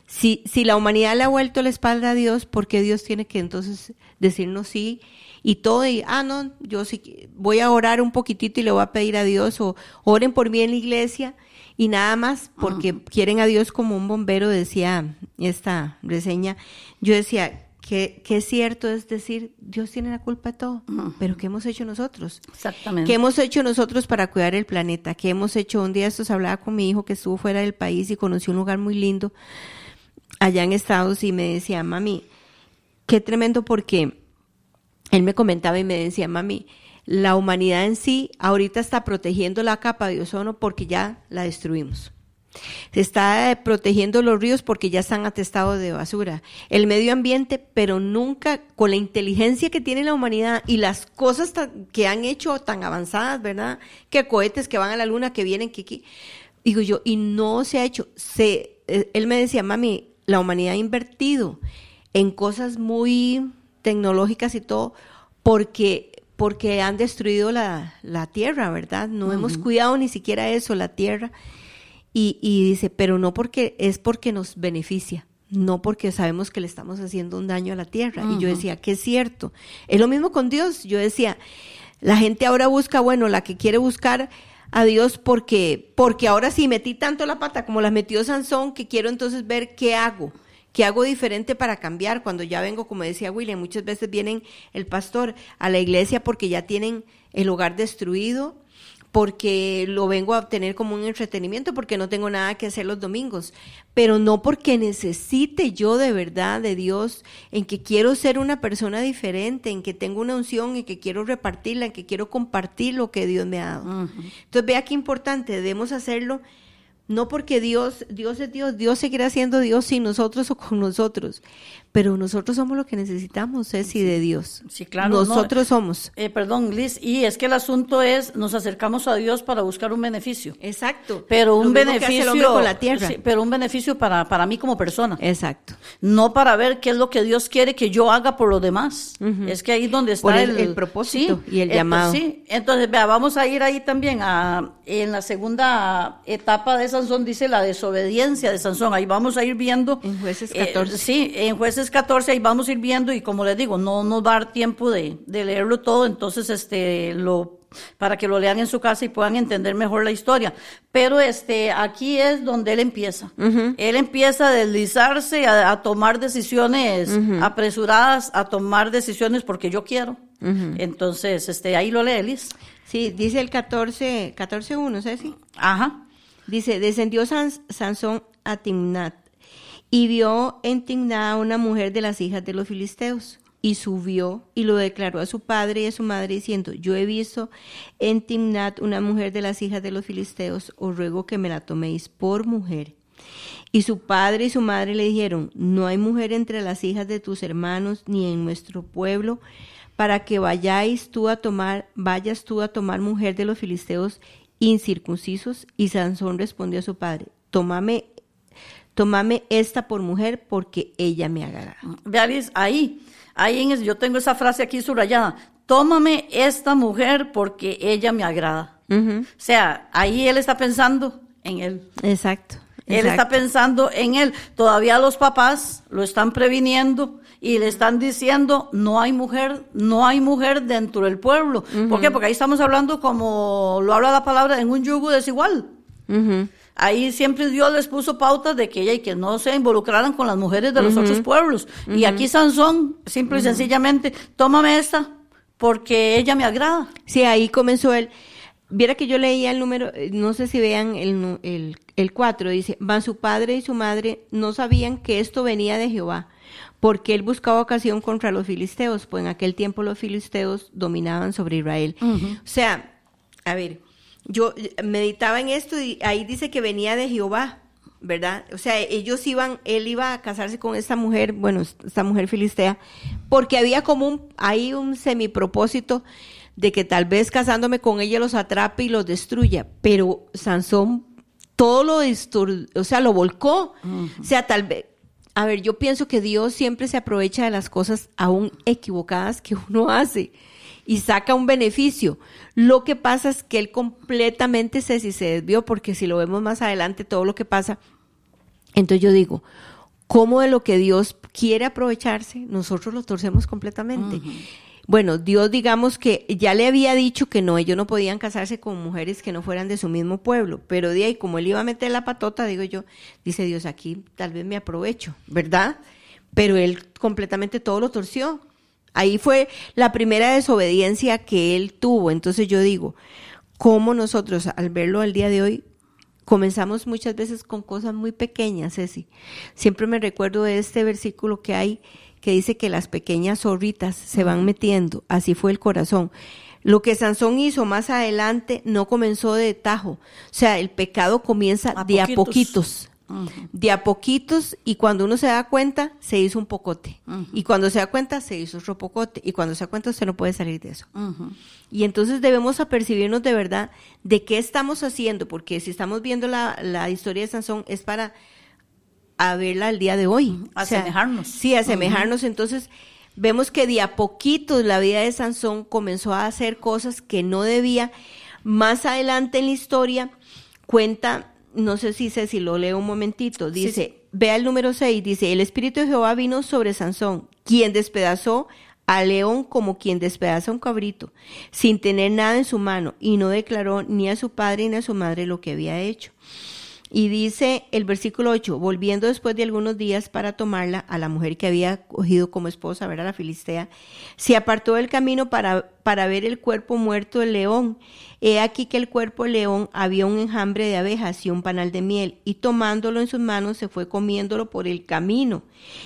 [SPEAKER 4] si, si la humanidad le ha vuelto la espalda a Dios, ¿por qué Dios tiene que entonces decirnos sí? Y todo, y, ah, no, yo sí voy a orar un poquitito y le voy a pedir a Dios, o oren por mí en la iglesia, y nada más porque quieren a Dios como un bombero, decía esta reseña. Yo decía, que, que, cierto es decir, Dios tiene la culpa de todo, pero ¿qué hemos hecho nosotros?
[SPEAKER 3] Exactamente.
[SPEAKER 4] ¿Qué hemos hecho nosotros para cuidar el planeta? ¿Qué hemos hecho? Un día estos hablaba con mi hijo que estuvo fuera del país y conoció un lugar muy lindo allá en Estados y me decía, mami, qué tremendo porque él me comentaba y me decía, mami, la humanidad en sí ahorita está protegiendo la capa de ozono porque ya la destruimos. Se está eh, protegiendo los ríos porque ya están atestados de basura. El medio ambiente, pero nunca con la inteligencia que tiene la humanidad y las cosas que han hecho tan avanzadas, ¿verdad? Que cohetes que van a la luna, que vienen, que aquí. Digo yo, y no se ha hecho. Se, eh, él me decía, mami, la humanidad ha invertido en cosas muy tecnológicas y todo, porque, porque han destruido la, tierra, ¿verdad? No hemos cuidado ni siquiera eso, la tierra. Y, y dice, pero no porque es porque nos beneficia, no porque sabemos que le estamos haciendo un daño a la tierra. Y yo decía, que es cierto. Es lo mismo con Dios. Yo decía, la gente ahora busca, bueno, la que quiere buscar a Dios porque, porque ahora sí metí tanto la pata como la metió Sansón que quiero entonces ver qué hago. ¿Qué hago diferente para cambiar? Cuando ya vengo, como decía William, muchas veces vienen el pastor a la iglesia porque ya tienen el hogar destruido, porque lo vengo a obtener como un entretenimiento, porque no tengo nada que hacer los domingos, pero no porque necesite yo de verdad de Dios, en que quiero ser una persona diferente, en que tengo una unción, en que quiero repartirla, en que quiero compartir lo que Dios me ha dado. Entonces vea qué importante, debemos hacerlo No porque Dios, Dios es Dios, Dios seguirá siendo Dios sin nosotros o con nosotros. Pero nosotros somos lo que necesitamos, es y de Dios.
[SPEAKER 3] Sí, claro.
[SPEAKER 4] Nosotros somos.
[SPEAKER 3] Eh, perdón, Liz, y es que el asunto es, nos acercamos a Dios para buscar un beneficio.
[SPEAKER 4] Exacto.
[SPEAKER 3] Pero un beneficio
[SPEAKER 4] con la tierra.
[SPEAKER 3] sí, pero un beneficio para, para mí como persona.
[SPEAKER 4] Exacto.
[SPEAKER 3] No para ver qué es lo que Dios quiere que yo haga por los demás. Es que ahí es donde está
[SPEAKER 4] Por el- el propósito y el llamado.
[SPEAKER 3] Sí, entonces vea, vamos a ir ahí también a en la segunda etapa de Sansón dice la desobediencia de Sansón. Ahí vamos a ir viendo
[SPEAKER 4] En Jueces
[SPEAKER 3] eh,
[SPEAKER 4] 14.
[SPEAKER 3] sí, en Jueces 14 ahí vamos a ir viendo y como les digo, no nos va a dar tiempo de, de leerlo todo, entonces este lo para que lo lean en su casa y puedan entender mejor la historia. Pero este aquí es donde él empieza. Él empieza a deslizarse, a, a tomar decisiones apresuradas, a tomar decisiones porque yo quiero. Entonces, este ahí lo lee Liz.
[SPEAKER 4] Sí, dice el 14, 14.1, Ceci.
[SPEAKER 3] Ajá.
[SPEAKER 4] Dice, descendió Sans- Sansón a Timnat y vio en Timnat a una mujer de las hijas de los filisteos y subió y lo declaró a su padre y a su madre diciendo, yo he visto en Timnat una mujer de las hijas de los filisteos, os ruego que me la toméis por mujer. Y su padre y su madre le dijeron, no hay mujer entre las hijas de tus hermanos ni en nuestro pueblo para que vayáis tú a tomar, vayas tú a tomar mujer de los filisteos incircuncisos. Y Sansón respondió a su padre, tómame, tómame esta por mujer porque ella me agrada.
[SPEAKER 3] Vea, Liz, ahí, ahí en ese- yo tengo esa frase aquí subrayada. Tómame esta mujer porque ella me agrada. O sea, ahí él está pensando en él.
[SPEAKER 4] Exacto.
[SPEAKER 3] Él está pensando en él. Todavía los papás lo están previniendo y le están diciendo, no hay mujer, no hay mujer dentro del pueblo. ¿Por qué? Porque ahí estamos hablando como lo habla la palabra, en un yugo desigual.
[SPEAKER 4] Ujú.
[SPEAKER 3] Ahí siempre Dios les puso pautas de que ella y que no se involucraran con las mujeres de los otros pueblos. Y aquí Sansón, simple y sencillamente, tómame esta porque ella me agrada.
[SPEAKER 4] Sí, ahí comenzó él. Viera que yo leía el número, eh, no sé si vean el, el, el 4, dice, van su padre y su madre no sabían que esto venía de Jehová, porque él buscaba ocasión contra los filisteos, pues en aquel tiempo los filisteos dominaban sobre Israel. O sea, a ver, yo meditaba en esto y ahí dice que venía de Jehová, ¿verdad? O sea, ellos iban, él iba a casarse con esta mujer, bueno, esta mujer filistea, porque había como un, ahí un semipropósito de que tal vez casándome con ella los atrape y los destruya, pero Sansón todo lo distur- o sea, lo volcó. O sea, tal vez, a ver, yo pienso que Dios siempre se aprovecha de las cosas aún equivocadas que uno hace y saca un beneficio. Lo que pasa es que él completamente se, si se desvió, porque si lo vemos más adelante, todo lo que pasa, entonces yo digo, ¿cómo de lo que Dios quiere aprovecharse, nosotros lo torcemos completamente? Bueno, Dios digamos que ya le había dicho que no, ellos no podían casarse con mujeres que no fueran de su mismo pueblo, pero de ahí como él iba a meter la patota, digo yo, dice Dios, aquí tal vez me aprovecho, ¿verdad? Pero él completamente todo lo torció. Ahí fue la primera desobediencia que él tuvo. Entonces yo digo, ¿cómo nosotros al verlo al día de hoy comenzamos muchas veces con cosas muy pequeñas, Ceci? Siempre me recuerdo de este versículo que hay que dice que las pequeñas zorritas se van metiendo, así fue el corazón. Lo que Sansón hizo más adelante no comenzó de tajo, o sea, el pecado comienza
[SPEAKER 3] A
[SPEAKER 4] de a
[SPEAKER 3] poquitos.
[SPEAKER 4] De a poquitos y cuando uno se da cuenta se hizo un pocote. Y cuando se da cuenta se hizo otro pocote. Y cuando se da cuenta usted no puede salir de eso. Y entonces debemos apercibirnos de verdad de qué estamos haciendo porque si estamos viendo la, la historia de Sansón es para a verla al día de hoy. O sea,
[SPEAKER 3] Asemejarnos.
[SPEAKER 4] sí asemejarnos. Entonces vemos que de a poquitos la vida de Sansón comenzó a hacer cosas que no debía. Más adelante en la historia cuenta no sé si sé si lo leo un momentito dice vea el número 6 dice el espíritu de Jehová vino sobre Sansón quien despedazó a león como quien despedaza un cabrito sin tener nada en su mano y no declaró ni a su padre ni a su madre lo que había hecho y dice el versículo 8, volviendo después de algunos días para tomarla a la mujer que había cogido como esposa, ver a la filistea, se apartó del camino para para ver el cuerpo muerto del león. He aquí que el cuerpo león había un enjambre de abejas y un panal de miel, y tomándolo en sus manos se fue comiéndolo por el camino.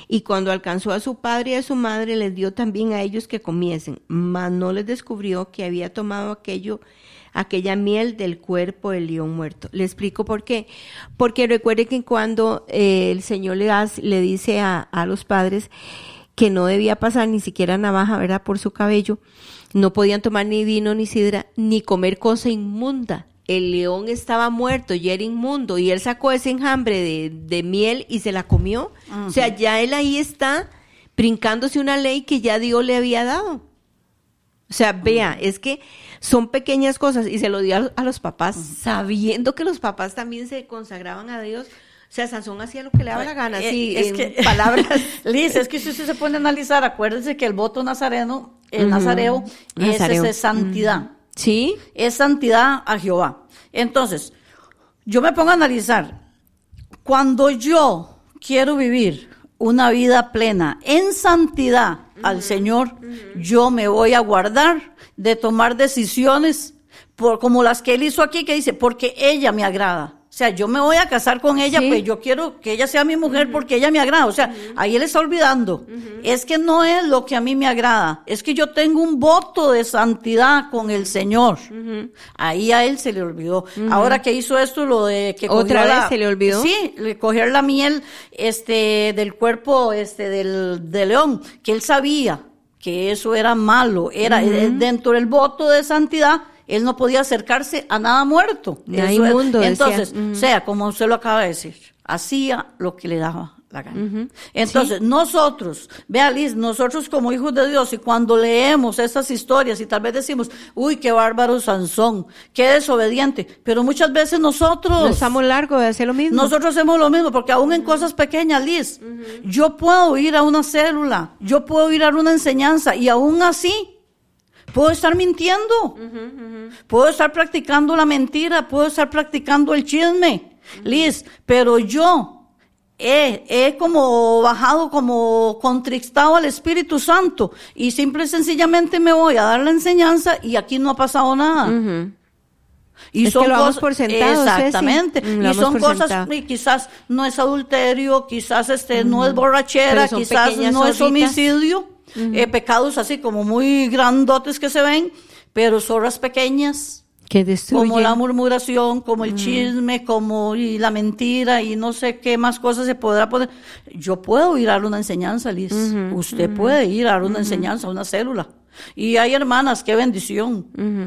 [SPEAKER 4] Y cuando alcanzó a su padre y a su madre, les dio también a ellos que comiesen, mas no les descubrió que había tomado aquello aquella miel del cuerpo del león muerto. Le explico por qué. Porque recuerde que cuando eh, el Señor le, le dice a, a los padres que no debía pasar ni siquiera navaja, ¿verdad?, por su cabello, no podían tomar ni vino ni sidra, ni comer cosa inmunda. El león estaba muerto y era inmundo, y él sacó ese enjambre de, de miel y se la comió. O sea, ya él ahí está brincándose una ley que ya Dios le había dado. O sea, vea, es que son pequeñas cosas y se lo dio a, los papás, sabiendo que los papás también se consagraban a Dios. O sea, Sansón hacía lo que le daba la gana,
[SPEAKER 3] Eh,
[SPEAKER 4] sí,
[SPEAKER 3] es
[SPEAKER 4] en
[SPEAKER 3] que-
[SPEAKER 4] palabras.
[SPEAKER 3] Liz, es que si usted se pone a analizar, acuérdese que el voto nazareno, el nazareo, es,
[SPEAKER 4] Nazareo.
[SPEAKER 3] es santidad.
[SPEAKER 4] Sí,
[SPEAKER 3] Es santidad a Jehová. Entonces, yo me pongo a analizar. Cuando yo quiero vivir una vida plena en santidad al Señor, yo me voy a guardar de tomar decisiones por, como las que él hizo aquí, que dice, porque ella me agrada. O sea, yo me voy a casar con ella,
[SPEAKER 4] Sí.
[SPEAKER 3] pues yo quiero que ella sea mi mujer porque ella me agrada. O sea, ahí él está olvidando. Es que no es lo que a mí me agrada. Es que yo tengo un voto de santidad con el Señor. Ahí a él se le olvidó. Ahora que hizo esto, lo de que
[SPEAKER 4] ¿Otra vez
[SPEAKER 3] la-
[SPEAKER 4] se le olvidó?
[SPEAKER 3] Sí, coger la miel, este, del cuerpo, este, del, del león, que él sabía que eso era malo, era eh, dentro del voto de santidad, él no podía acercarse a nada muerto.
[SPEAKER 4] Nada
[SPEAKER 3] Eso es-
[SPEAKER 4] inmundo, decía.
[SPEAKER 3] Entonces,
[SPEAKER 4] Ujú.
[SPEAKER 3] sea como usted lo acaba de decir, hacía lo que le daba la gana. Entonces, nosotros, vea Liz, nosotros como hijos de Dios, y cuando leemos estas historias y tal vez decimos, uy, qué bárbaro Sansón, qué desobediente, pero muchas veces nosotros...
[SPEAKER 4] no estamos largos de hacer lo mismo.
[SPEAKER 3] Nosotros hacemos lo mismo, porque aún en cosas pequeñas, Liz, yo puedo ir a una célula, yo puedo ir a una enseñanza y aún así puedo estar mintiendo, puedo estar practicando la mentira, puedo estar practicando el chisme, Liz, pero yo he, he como bajado, como contristado al Espíritu Santo y simple y sencillamente me voy a dar la enseñanza y aquí no ha pasado nada. Y
[SPEAKER 4] Es
[SPEAKER 3] son
[SPEAKER 4] que lo damos
[SPEAKER 3] cosas-
[SPEAKER 4] por sentado.
[SPEAKER 3] Exactamente.
[SPEAKER 4] Mm, lo
[SPEAKER 3] Y son cosas, y quizás no es adulterio, quizás este no es borrachera, quizás no es eh, pecados así como muy grandotes que se ven, pero zorras pequeñas,
[SPEAKER 4] que destruyen.
[SPEAKER 3] como la murmuración, como el chisme, como y la mentira y no sé qué más cosas se podrá poner. Yo puedo ir a una enseñanza, Liz. Usted puede ir a una enseñanza, una célula. Y hay hermanas, qué bendición.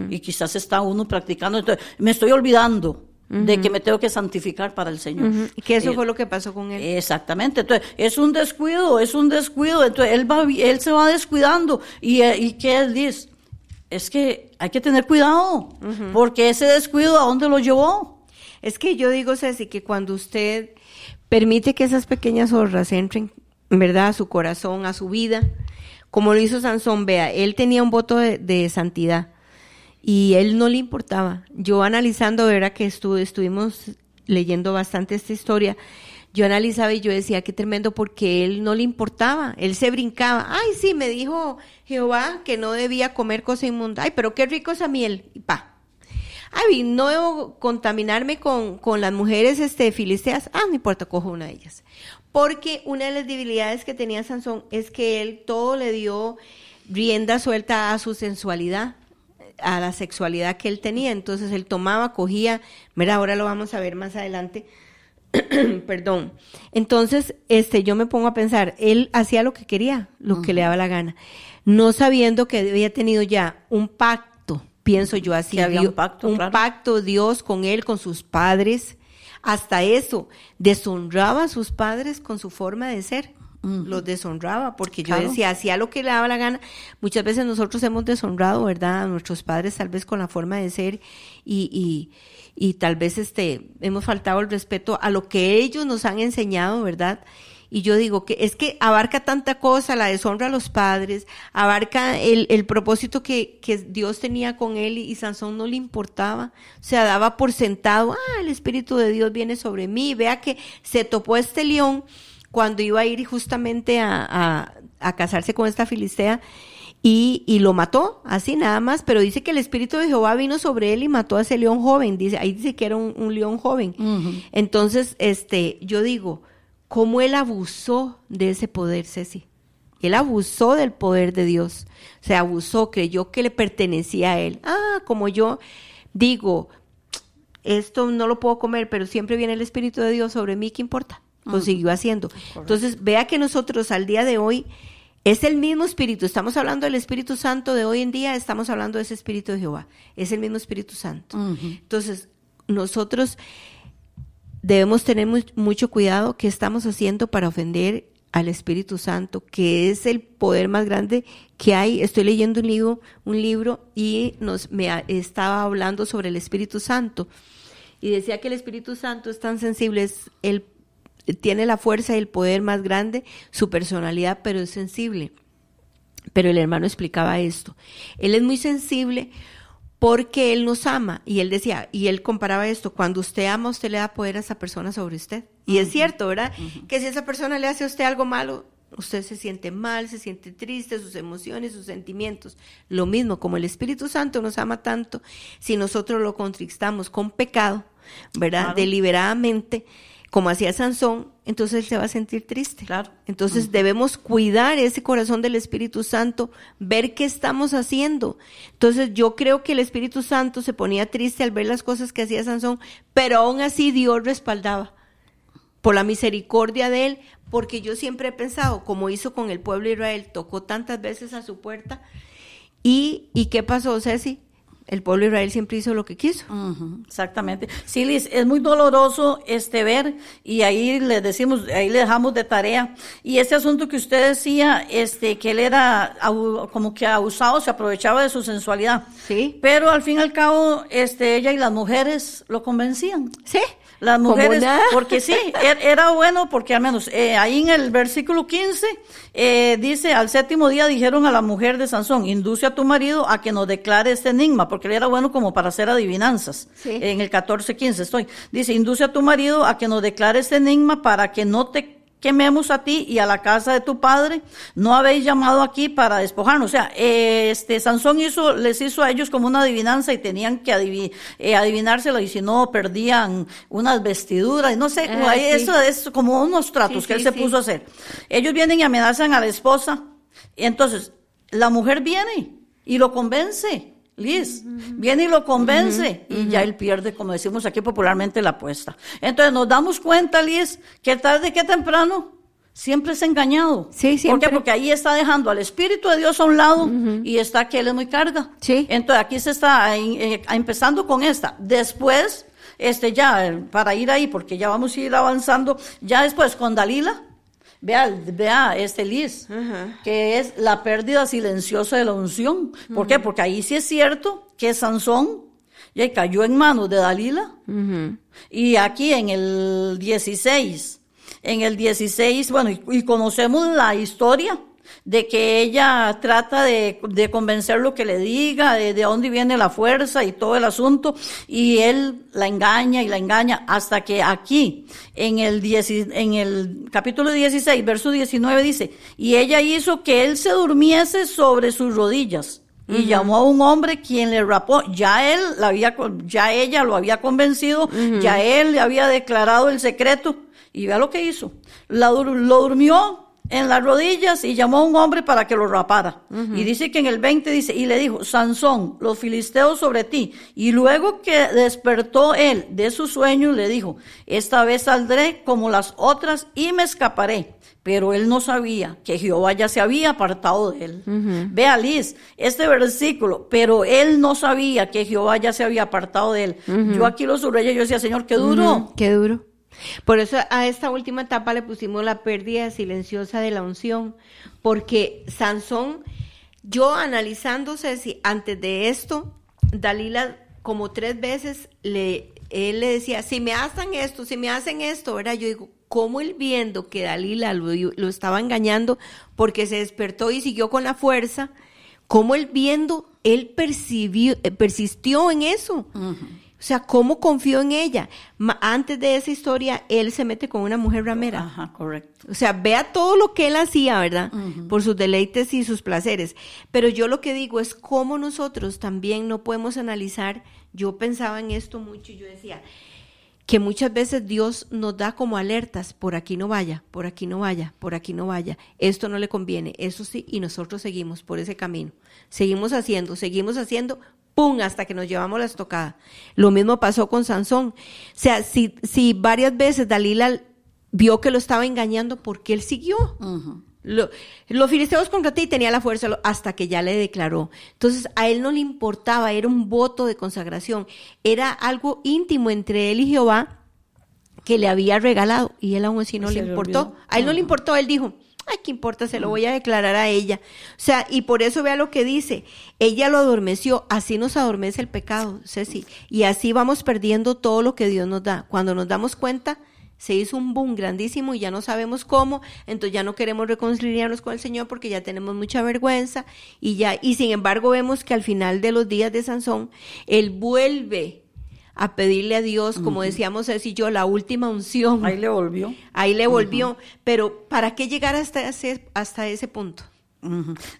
[SPEAKER 3] Y quizás está uno practicando. Entonces, me estoy olvidando de que me tengo que santificar para el Señor.
[SPEAKER 4] Y que eso
[SPEAKER 3] Eh,
[SPEAKER 4] fue lo que pasó con él.
[SPEAKER 3] Exactamente, entonces es un descuido, es un descuido, entonces él va, él se va descuidando y, eh, y qué él dice, es que hay que tener cuidado, porque ese descuido a dónde lo llevó.
[SPEAKER 4] Es que yo digo, Ceci, que cuando usted permite que esas pequeñas zorras entren, ¿verdad?, a su corazón, a su vida, como lo hizo Sansón, vea, él tenía un voto de, de santidad y él no le importaba. Yo analizando, ¿verdad?, que estuvimos leyendo bastante esta historia, yo analizaba y yo decía, qué tremendo, porque él no le importaba, él se brincaba. Ay, sí, me dijo Jehová que no debía comer cosa inmunda. Ay, pero qué rico esa miel. Y pa, Ay, no debo contaminarme con, con las mujeres este, filisteas. Ah, no importa, cojo una de ellas. Porque una de las debilidades que tenía Sansón es que él todo le dio rienda suelta a su sensualidad, a la sexualidad que él tenía. Entonces él tomaba, cogía, mira, ahora lo vamos a ver más adelante. Perdón. Entonces, este, yo me pongo a pensar, él hacía lo que quería, lo que le daba la gana, no sabiendo que había tenido ya un pacto, pienso yo así,
[SPEAKER 3] había un pacto,
[SPEAKER 4] un
[SPEAKER 3] claro.
[SPEAKER 4] pacto Dios con él, con sus padres, hasta eso, deshonraba a sus padres con su forma de ser. Los deshonraba porque yo decía, hacía lo que le daba la gana. Muchas veces nosotros hemos deshonrado, ¿verdad? A nuestros padres tal vez con la forma de ser y, y, y tal vez este, hemos faltado el respeto a lo que ellos nos han enseñado, ¿verdad? Y yo digo que es que abarca tanta cosa, la deshonra a los padres, abarca el, el propósito que, que Dios tenía con él y, y Sansón no le importaba. O sea, daba por sentado, ah, el Espíritu de Dios viene sobre mí. Vea que se topó este león cuando iba a ir justamente a, a, a casarse con esta filistea y, y, lo mató, así nada más, pero dice que el Espíritu de Jehová vino sobre él y mató a ese león joven, dice, ahí dice que era un, un león joven. Entonces, este, yo digo, ¿cómo él abusó de ese poder, Ceci? Él abusó del poder de Dios, se abusó, creyó que le pertenecía a él. Ah, como yo digo, esto no lo puedo comer, pero siempre viene el Espíritu de Dios sobre mí, ¿qué importa? Lo siguió haciendo. Entonces, vea que nosotros al día de hoy es el mismo Espíritu. Estamos hablando del Espíritu Santo de hoy en día, estamos hablando de ese Espíritu de Jehová. Es el mismo Espíritu Santo. Entonces, nosotros debemos tener mucho cuidado qué estamos haciendo para ofender al Espíritu Santo, que es el poder más grande que hay. Estoy leyendo un libro, un libro y nos me estaba hablando sobre el Espíritu Santo y decía que el Espíritu Santo es tan sensible, es el tiene la fuerza y el poder más grande, su personalidad, pero es sensible. Pero el hermano explicaba esto. Él es muy sensible porque Él nos ama. Y Él decía, y Él comparaba esto, cuando usted ama, usted le da poder a esa persona sobre usted. Y es cierto, ¿verdad? Que si esa persona le hace a usted algo malo, usted se siente mal, se siente triste, sus emociones, sus sentimientos. Lo mismo, como el Espíritu Santo nos ama tanto, si nosotros lo contristamos con pecado, ¿verdad? Deliberadamente, como hacía Sansón, entonces él se va a sentir triste.
[SPEAKER 3] Claro.
[SPEAKER 4] Entonces debemos cuidar ese corazón del Espíritu Santo, ver qué estamos haciendo. Entonces yo creo que el Espíritu Santo se ponía triste al ver las cosas que hacía Sansón, pero aún así Dios respaldaba por la misericordia de él, porque yo siempre he pensado, como hizo con el pueblo de Israel, tocó tantas veces a su puerta. ¿Y, y qué pasó, Ceci? El pueblo de Israel siempre hizo lo que quiso.
[SPEAKER 3] exactamente. Sí, Liz, es muy doloroso este ver y ahí le decimos, ahí le dejamos de tarea. Y ese asunto que usted decía, este, que él era como que abusado, se aprovechaba de su sensualidad.
[SPEAKER 4] Sí.
[SPEAKER 3] Pero al fin y al cabo, este, ella y las mujeres lo convencían.
[SPEAKER 4] Sí.
[SPEAKER 3] Las mujeres, porque sí, er, era bueno porque al menos eh, ahí en el versículo 15 eh, dice, al séptimo día dijeron a la mujer de Sansón, induce a tu marido a que nos declare este enigma, porque él era bueno como para hacer adivinanzas. En el 14, 15 estoy. Dice, induce a tu marido a que nos declare este enigma para que no te quememos a ti y a la casa de tu padre, no habéis llamado aquí para despojarnos. O sea, este Sansón hizo, les hizo a ellos como una adivinanza y tenían que eh, adivinárselo y si no perdían unas vestiduras, no sé, ah, eso es como unos tratos que él se puso a hacer. Ellos vienen y amenazan a la esposa. Y entonces la mujer viene y lo convence Liz, viene y lo convence y ya él pierde, como decimos aquí popularmente, la apuesta. Entonces nos damos cuenta, Liz, que tarde que temprano siempre es engañado.
[SPEAKER 4] Sí, siempre.
[SPEAKER 3] ¿Por qué? Porque ahí está dejando al Espíritu de Dios a un lado y está que él es muy carga.
[SPEAKER 4] Sí.
[SPEAKER 3] Entonces aquí se está eh, empezando con esta. Después, este ya, para ir ahí, porque ya vamos a ir avanzando, ya después con Dalila, Vea, vea este Liz, que es la pérdida silenciosa de la unción. ¿Por qué? Porque ahí sí es cierto que Sansón ya cayó en manos de Dalila. Y aquí en el 16, en el 16, bueno, y conocemos la historia de que ella trata de, de convencer lo que le diga, de, de, dónde viene la fuerza y todo el asunto, y él la engaña y la engaña hasta que aquí, en el, en el capítulo 16, verso 19 dice, y ella hizo que él se durmiese sobre sus rodillas. Y llamó a un hombre quien le rapó. Ya él la había, ya ella lo había convencido, ya él le había declarado el secreto. Y vea lo que hizo. La, lo durmió en las rodillas y llamó a un hombre para que lo rapara. Y dice que en el 20 dice, y le dijo, Sansón, los filisteos sobre ti. Y luego que despertó él de su sueño, le dijo, esta vez saldré como las otras y me escaparé. Pero él no sabía que Jehová ya se había apartado de él. Vea, Liz, este versículo, pero él no sabía que Jehová ya se había apartado de él. Yo aquí lo subrayé, yo decía, Señor, qué duro.
[SPEAKER 4] Qué duro. Por eso a esta última etapa le pusimos la pérdida silenciosa de la unción, porque Sansón, yo analizándose si antes de esto, Dalila como tres veces le, él le decía, si me hacen esto, si me hacen esto. Yo digo, ¿cómo él viendo que Dalila lo, lo estaba engañando porque se despertó y siguió con la fuerza? ¿Cómo él viendo, él percibió, eh, persistió en eso? O sea, ¿cómo confió en ella? Ma- antes de esa historia, él se mete con una mujer ramera.
[SPEAKER 3] Ajá, correcto.
[SPEAKER 4] O sea, vea todo lo que él hacía, ¿verdad? Por sus deleites y sus placeres. Pero yo lo que digo es cómo nosotros también no podemos analizar. Yo pensaba en esto mucho y yo decía que muchas veces Dios nos da como alertas, por aquí no vaya, por aquí no vaya, por aquí no vaya, esto no le conviene, eso sí, y nosotros seguimos por ese camino. Seguimos haciendo, seguimos haciendo, ¡pum! hasta que nos llevamos la estocada. Lo mismo pasó con Sansón. O sea, si, si varias veces Dalila vio que lo estaba engañando, ¿por qué él siguió? Lo- los filisteos contra ti tenía la fuerza hasta que ya le declaró. Entonces a él no le importaba, era un voto de consagración, era algo íntimo entre él y Jehová que le había regalado y él aún así no le importó. A él no le importó, él dijo, ay, ¿qué importa? Se lo voy a declarar a ella. O sea, y por eso vea lo que dice, ella lo adormeció, así nos adormece el pecado, Ceci, y así vamos perdiendo todo lo que Dios nos da. Cuando nos damos cuenta, se hizo un boom grandísimo y ya no sabemos cómo, entonces ya no queremos reconciliarnos con el Señor porque ya tenemos mucha vergüenza y ya, y sin embargo vemos que al final de los días de Sansón, él vuelve a pedirle a Dios, como decíamos y yo, la última unción.
[SPEAKER 3] Ahí le volvió.
[SPEAKER 4] Ahí le volvió, pero ¿para qué llegar hasta ese, hasta ese punto?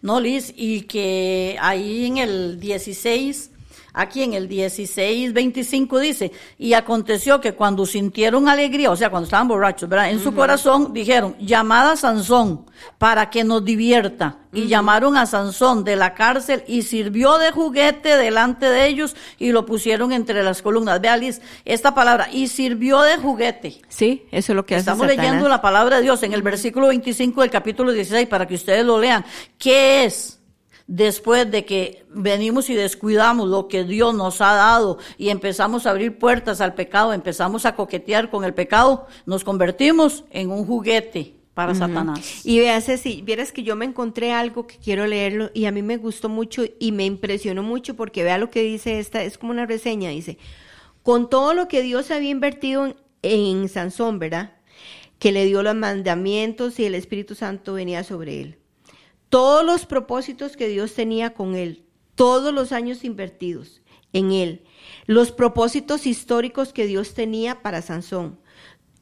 [SPEAKER 3] No, Liz, y que ahí en el 16, aquí en el 16, 25 dice, y aconteció que cuando sintieron alegría, o sea, cuando estaban borrachos, ¿verdad? En su corazón dijeron, llamad a Sansón para que nos divierta. Y llamaron a Sansón de la cárcel y sirvió de juguete delante de ellos y lo pusieron entre las columnas. Vea, Liz, esta palabra, y sirvió de juguete.
[SPEAKER 4] Sí, eso es lo que hace
[SPEAKER 3] Estamos
[SPEAKER 4] Satanás.
[SPEAKER 3] leyendo la palabra de Dios en el versículo 25 del capítulo 16 para que ustedes lo lean. ¿Qué es? Después de que venimos y descuidamos lo que Dios nos ha dado y empezamos a abrir puertas al pecado, empezamos a coquetear con el pecado, nos convertimos en un juguete para Satanás.
[SPEAKER 4] Y vea, Ceci, vieras que yo me encontré algo que quiero leerlo y a mí me gustó mucho y me impresionó mucho porque vea lo que dice esta, es como una reseña, dice, con todo lo que Dios había invertido en, en Sansón, ¿verdad? Que le dio los mandamientos y el Espíritu Santo venía sobre él. Todos los propósitos que Dios tenía con él, todos los años invertidos en él, los propósitos históricos que Dios tenía para Sansón,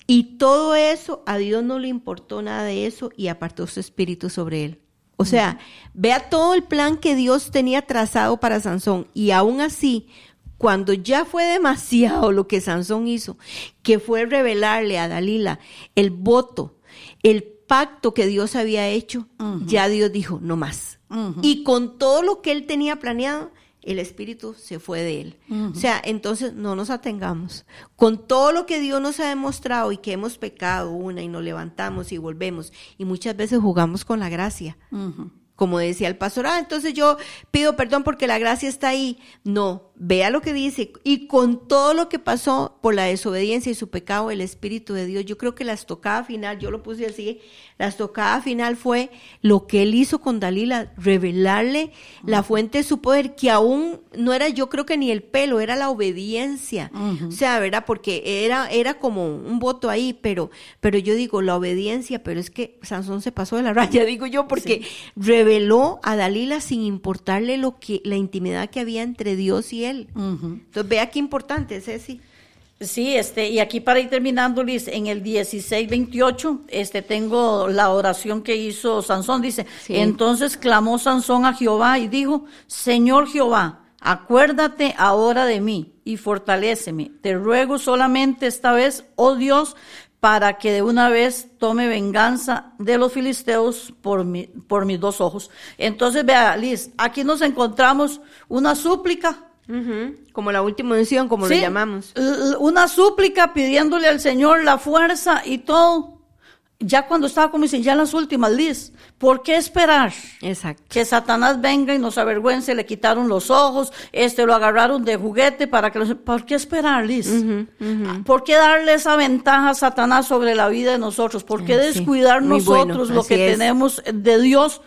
[SPEAKER 4] y todo eso, a Dios no le importó nada de eso y apartó su espíritu sobre él. O sea, vea todo el plan que Dios tenía trazado para Sansón. Y aún así, cuando ya fue demasiado lo que Sansón hizo, que fue revelarle a Dalila el voto, el pacto que Dios había hecho, ya Dios dijo, no más. Y con todo lo que él tenía planeado, el espíritu se fue de él. O sea, entonces no nos atengamos. Con todo lo que Dios nos ha demostrado y que hemos pecado una y nos levantamos y volvemos y muchas veces jugamos con la gracia. Como decía el pastor, ah, entonces yo pido perdón porque la gracia está ahí. No, vea lo que dice. Y con todo lo que pasó por la desobediencia y su pecado, el Espíritu de Dios, yo creo que la estocada final, yo lo puse así, la estocada final fue lo que él hizo con Dalila, revelarle la fuente de su poder, que aún no era, yo creo que ni el pelo, era la obediencia. O sea, ¿verdad? Porque era, era como un voto ahí, pero, pero yo digo, la obediencia, pero es que Sansón se pasó de la raya, digo yo, porque reveló a Dalila sin importarle lo que, la intimidad que había entre Dios y Entonces, vea qué importante es ese.
[SPEAKER 3] Sí, este, y aquí para ir terminando, Liz, en el 16, 28, este, tengo la oración que hizo Sansón, dice,
[SPEAKER 4] Sí.
[SPEAKER 3] entonces clamó Sansón a Jehová y dijo, Señor Jehová, acuérdate ahora de mí y fortaléceme, te ruego solamente esta vez, oh Dios, para que de una vez tome venganza de los filisteos por, mi- por mis dos ojos. Entonces, vea, Liz, aquí nos encontramos una súplica,
[SPEAKER 4] Ujú, Como la última unción, como
[SPEAKER 3] Sí,
[SPEAKER 4] lo llamamos.
[SPEAKER 3] Una súplica pidiéndole al Señor la fuerza y todo. Ya cuando estaba como dicen, ya en las últimas, Liz, ¿por qué esperar?
[SPEAKER 4] Exacto.
[SPEAKER 3] Que Satanás venga y nos avergüence, le quitaron los ojos, este lo agarraron de juguete para que los... ¿Por qué esperar, Liz? ¿Por qué darle esa ventaja a Satanás sobre la vida de nosotros? ¿Por qué
[SPEAKER 4] sí.
[SPEAKER 3] descuidar
[SPEAKER 4] bueno,
[SPEAKER 3] nosotros lo que
[SPEAKER 4] es.
[SPEAKER 3] tenemos de Dios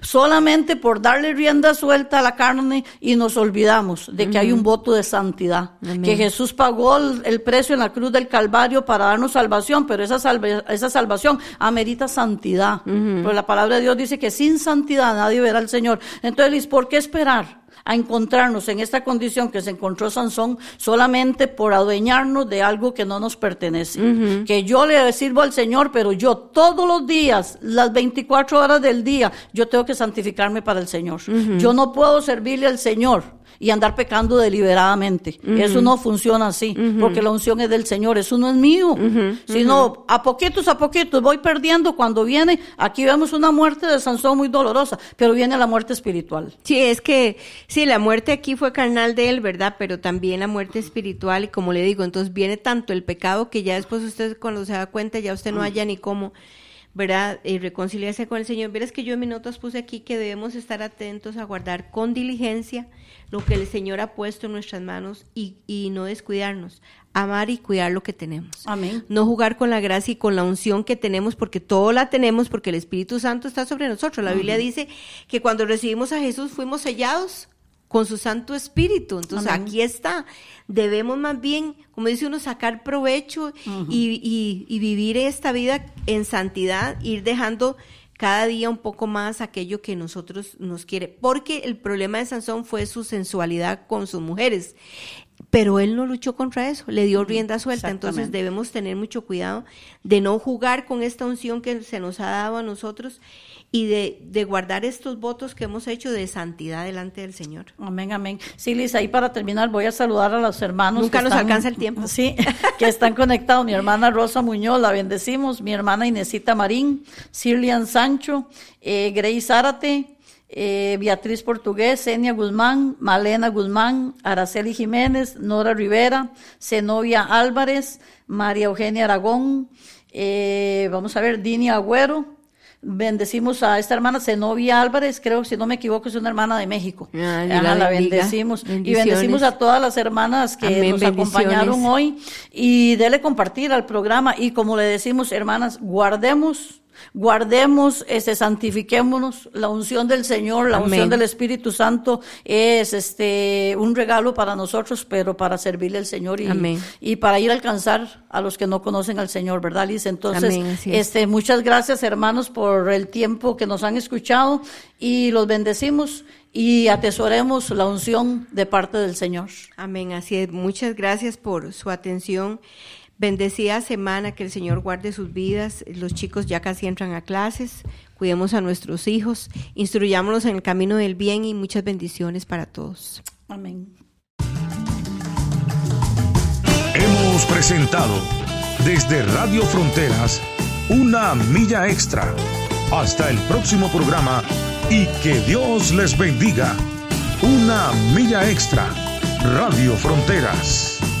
[SPEAKER 3] solamente por darle rienda suelta a la carne y nos olvidamos de que hay un voto de santidad?
[SPEAKER 4] Amén.
[SPEAKER 3] Que Jesús pagó el, el precio en la cruz del Calvario para darnos salvación, pero esa, salve- esa salvación amerita santidad. Pero la palabra de Dios dice que sin santidad nadie verá al Señor. Entonces, ¿por qué esperar? a encontrarnos en esta condición que se encontró Sansón solamente por adueñarnos de algo que no nos pertenece. Que yo le sirvo al Señor, pero yo todos los días, las 24 horas del día, yo tengo que santificarme para el Señor. Yo no puedo servirle al Señor y andar pecando deliberadamente. Eso no funciona así, porque la unción es del Señor, eso no es mío. Sino a poquitos a poquitos voy perdiendo cuando viene, aquí vemos una muerte de Sansón muy dolorosa, pero viene la muerte espiritual.
[SPEAKER 4] Sí, es que sí, la muerte aquí fue carnal de él, ¿verdad? Pero también la muerte espiritual y como le digo, entonces viene tanto el pecado que ya después usted cuando se da cuenta ya usted no mm. haya ni cómo ¿verdad? Y reconciliarse con el Señor. Verás que yo en mis notas puse aquí que debemos estar atentos a guardar con diligencia lo que el Señor ha puesto en nuestras manos y, y no descuidarnos. Amar y cuidar lo que tenemos.
[SPEAKER 3] Amén.
[SPEAKER 4] No jugar con la gracia y con la unción que tenemos, porque todo la tenemos, porque el Espíritu Santo está sobre nosotros. La Biblia dice que cuando recibimos a Jesús fuimos sellados con su Santo Espíritu. Entonces aquí está. Debemos más bien, como dice uno, sacar provecho y, y, vivir esta vida en santidad, ir dejando cada día un poco más aquello que nosotros nos quiere. Porque el problema de Sansón fue su sensualidad con sus mujeres. Pero él no luchó contra eso, le dio rienda suelta. Entonces debemos tener mucho cuidado de no jugar con esta unción que se nos ha dado a nosotros y de, de, guardar estos votos que hemos hecho de santidad delante del Señor.
[SPEAKER 3] Amén, amén. Sí, Lisa, ahí para terminar voy a saludar a los hermanos.
[SPEAKER 4] Nunca nos alcanza el tiempo.
[SPEAKER 3] Sí, que están conectados. Mi hermana Rosa Muñoz, la bendecimos. Mi hermana Inesita Marín, Sirlian Sancho, eh, Grace Zárate, eh, Beatriz Portugués, Enia Guzmán, Malena Guzmán, Araceli Jiménez, Nora Rivera, Zenobia Álvarez, María Eugenia Aragón, eh, vamos a ver, Dini Agüero, Bendecimos a esta hermana Zenobia Álvarez, creo, si no me equivoco, es una hermana de México. la, bendecimos. Y bendecimos a todas las hermanas que nos acompañaron hoy. Y dele compartir al programa. Y como le decimos, hermanas, guardemos guardemos, este, santifiquémonos. La unción del Señor, la unción del Espíritu Santo es este un regalo para nosotros, pero para servirle al Señor y, y para ir a alcanzar a los que no conocen al Señor, ¿verdad, Liz? Entonces, este, muchas gracias, hermanos, por el tiempo que nos han escuchado y los bendecimos y atesoremos la unción de parte del Señor.
[SPEAKER 4] Amén, así es. Muchas gracias por su atención. Bendecida semana, que el Señor guarde sus vidas. Los chicos ya casi entran a clases. Cuidemos a nuestros hijos, instruyámonos en el camino del bien y muchas bendiciones para todos.
[SPEAKER 3] Amén.
[SPEAKER 1] Hemos presentado desde Radio Fronteras una milla extra. Hasta el próximo programa y que Dios les bendiga. Una milla extra. Radio Fronteras.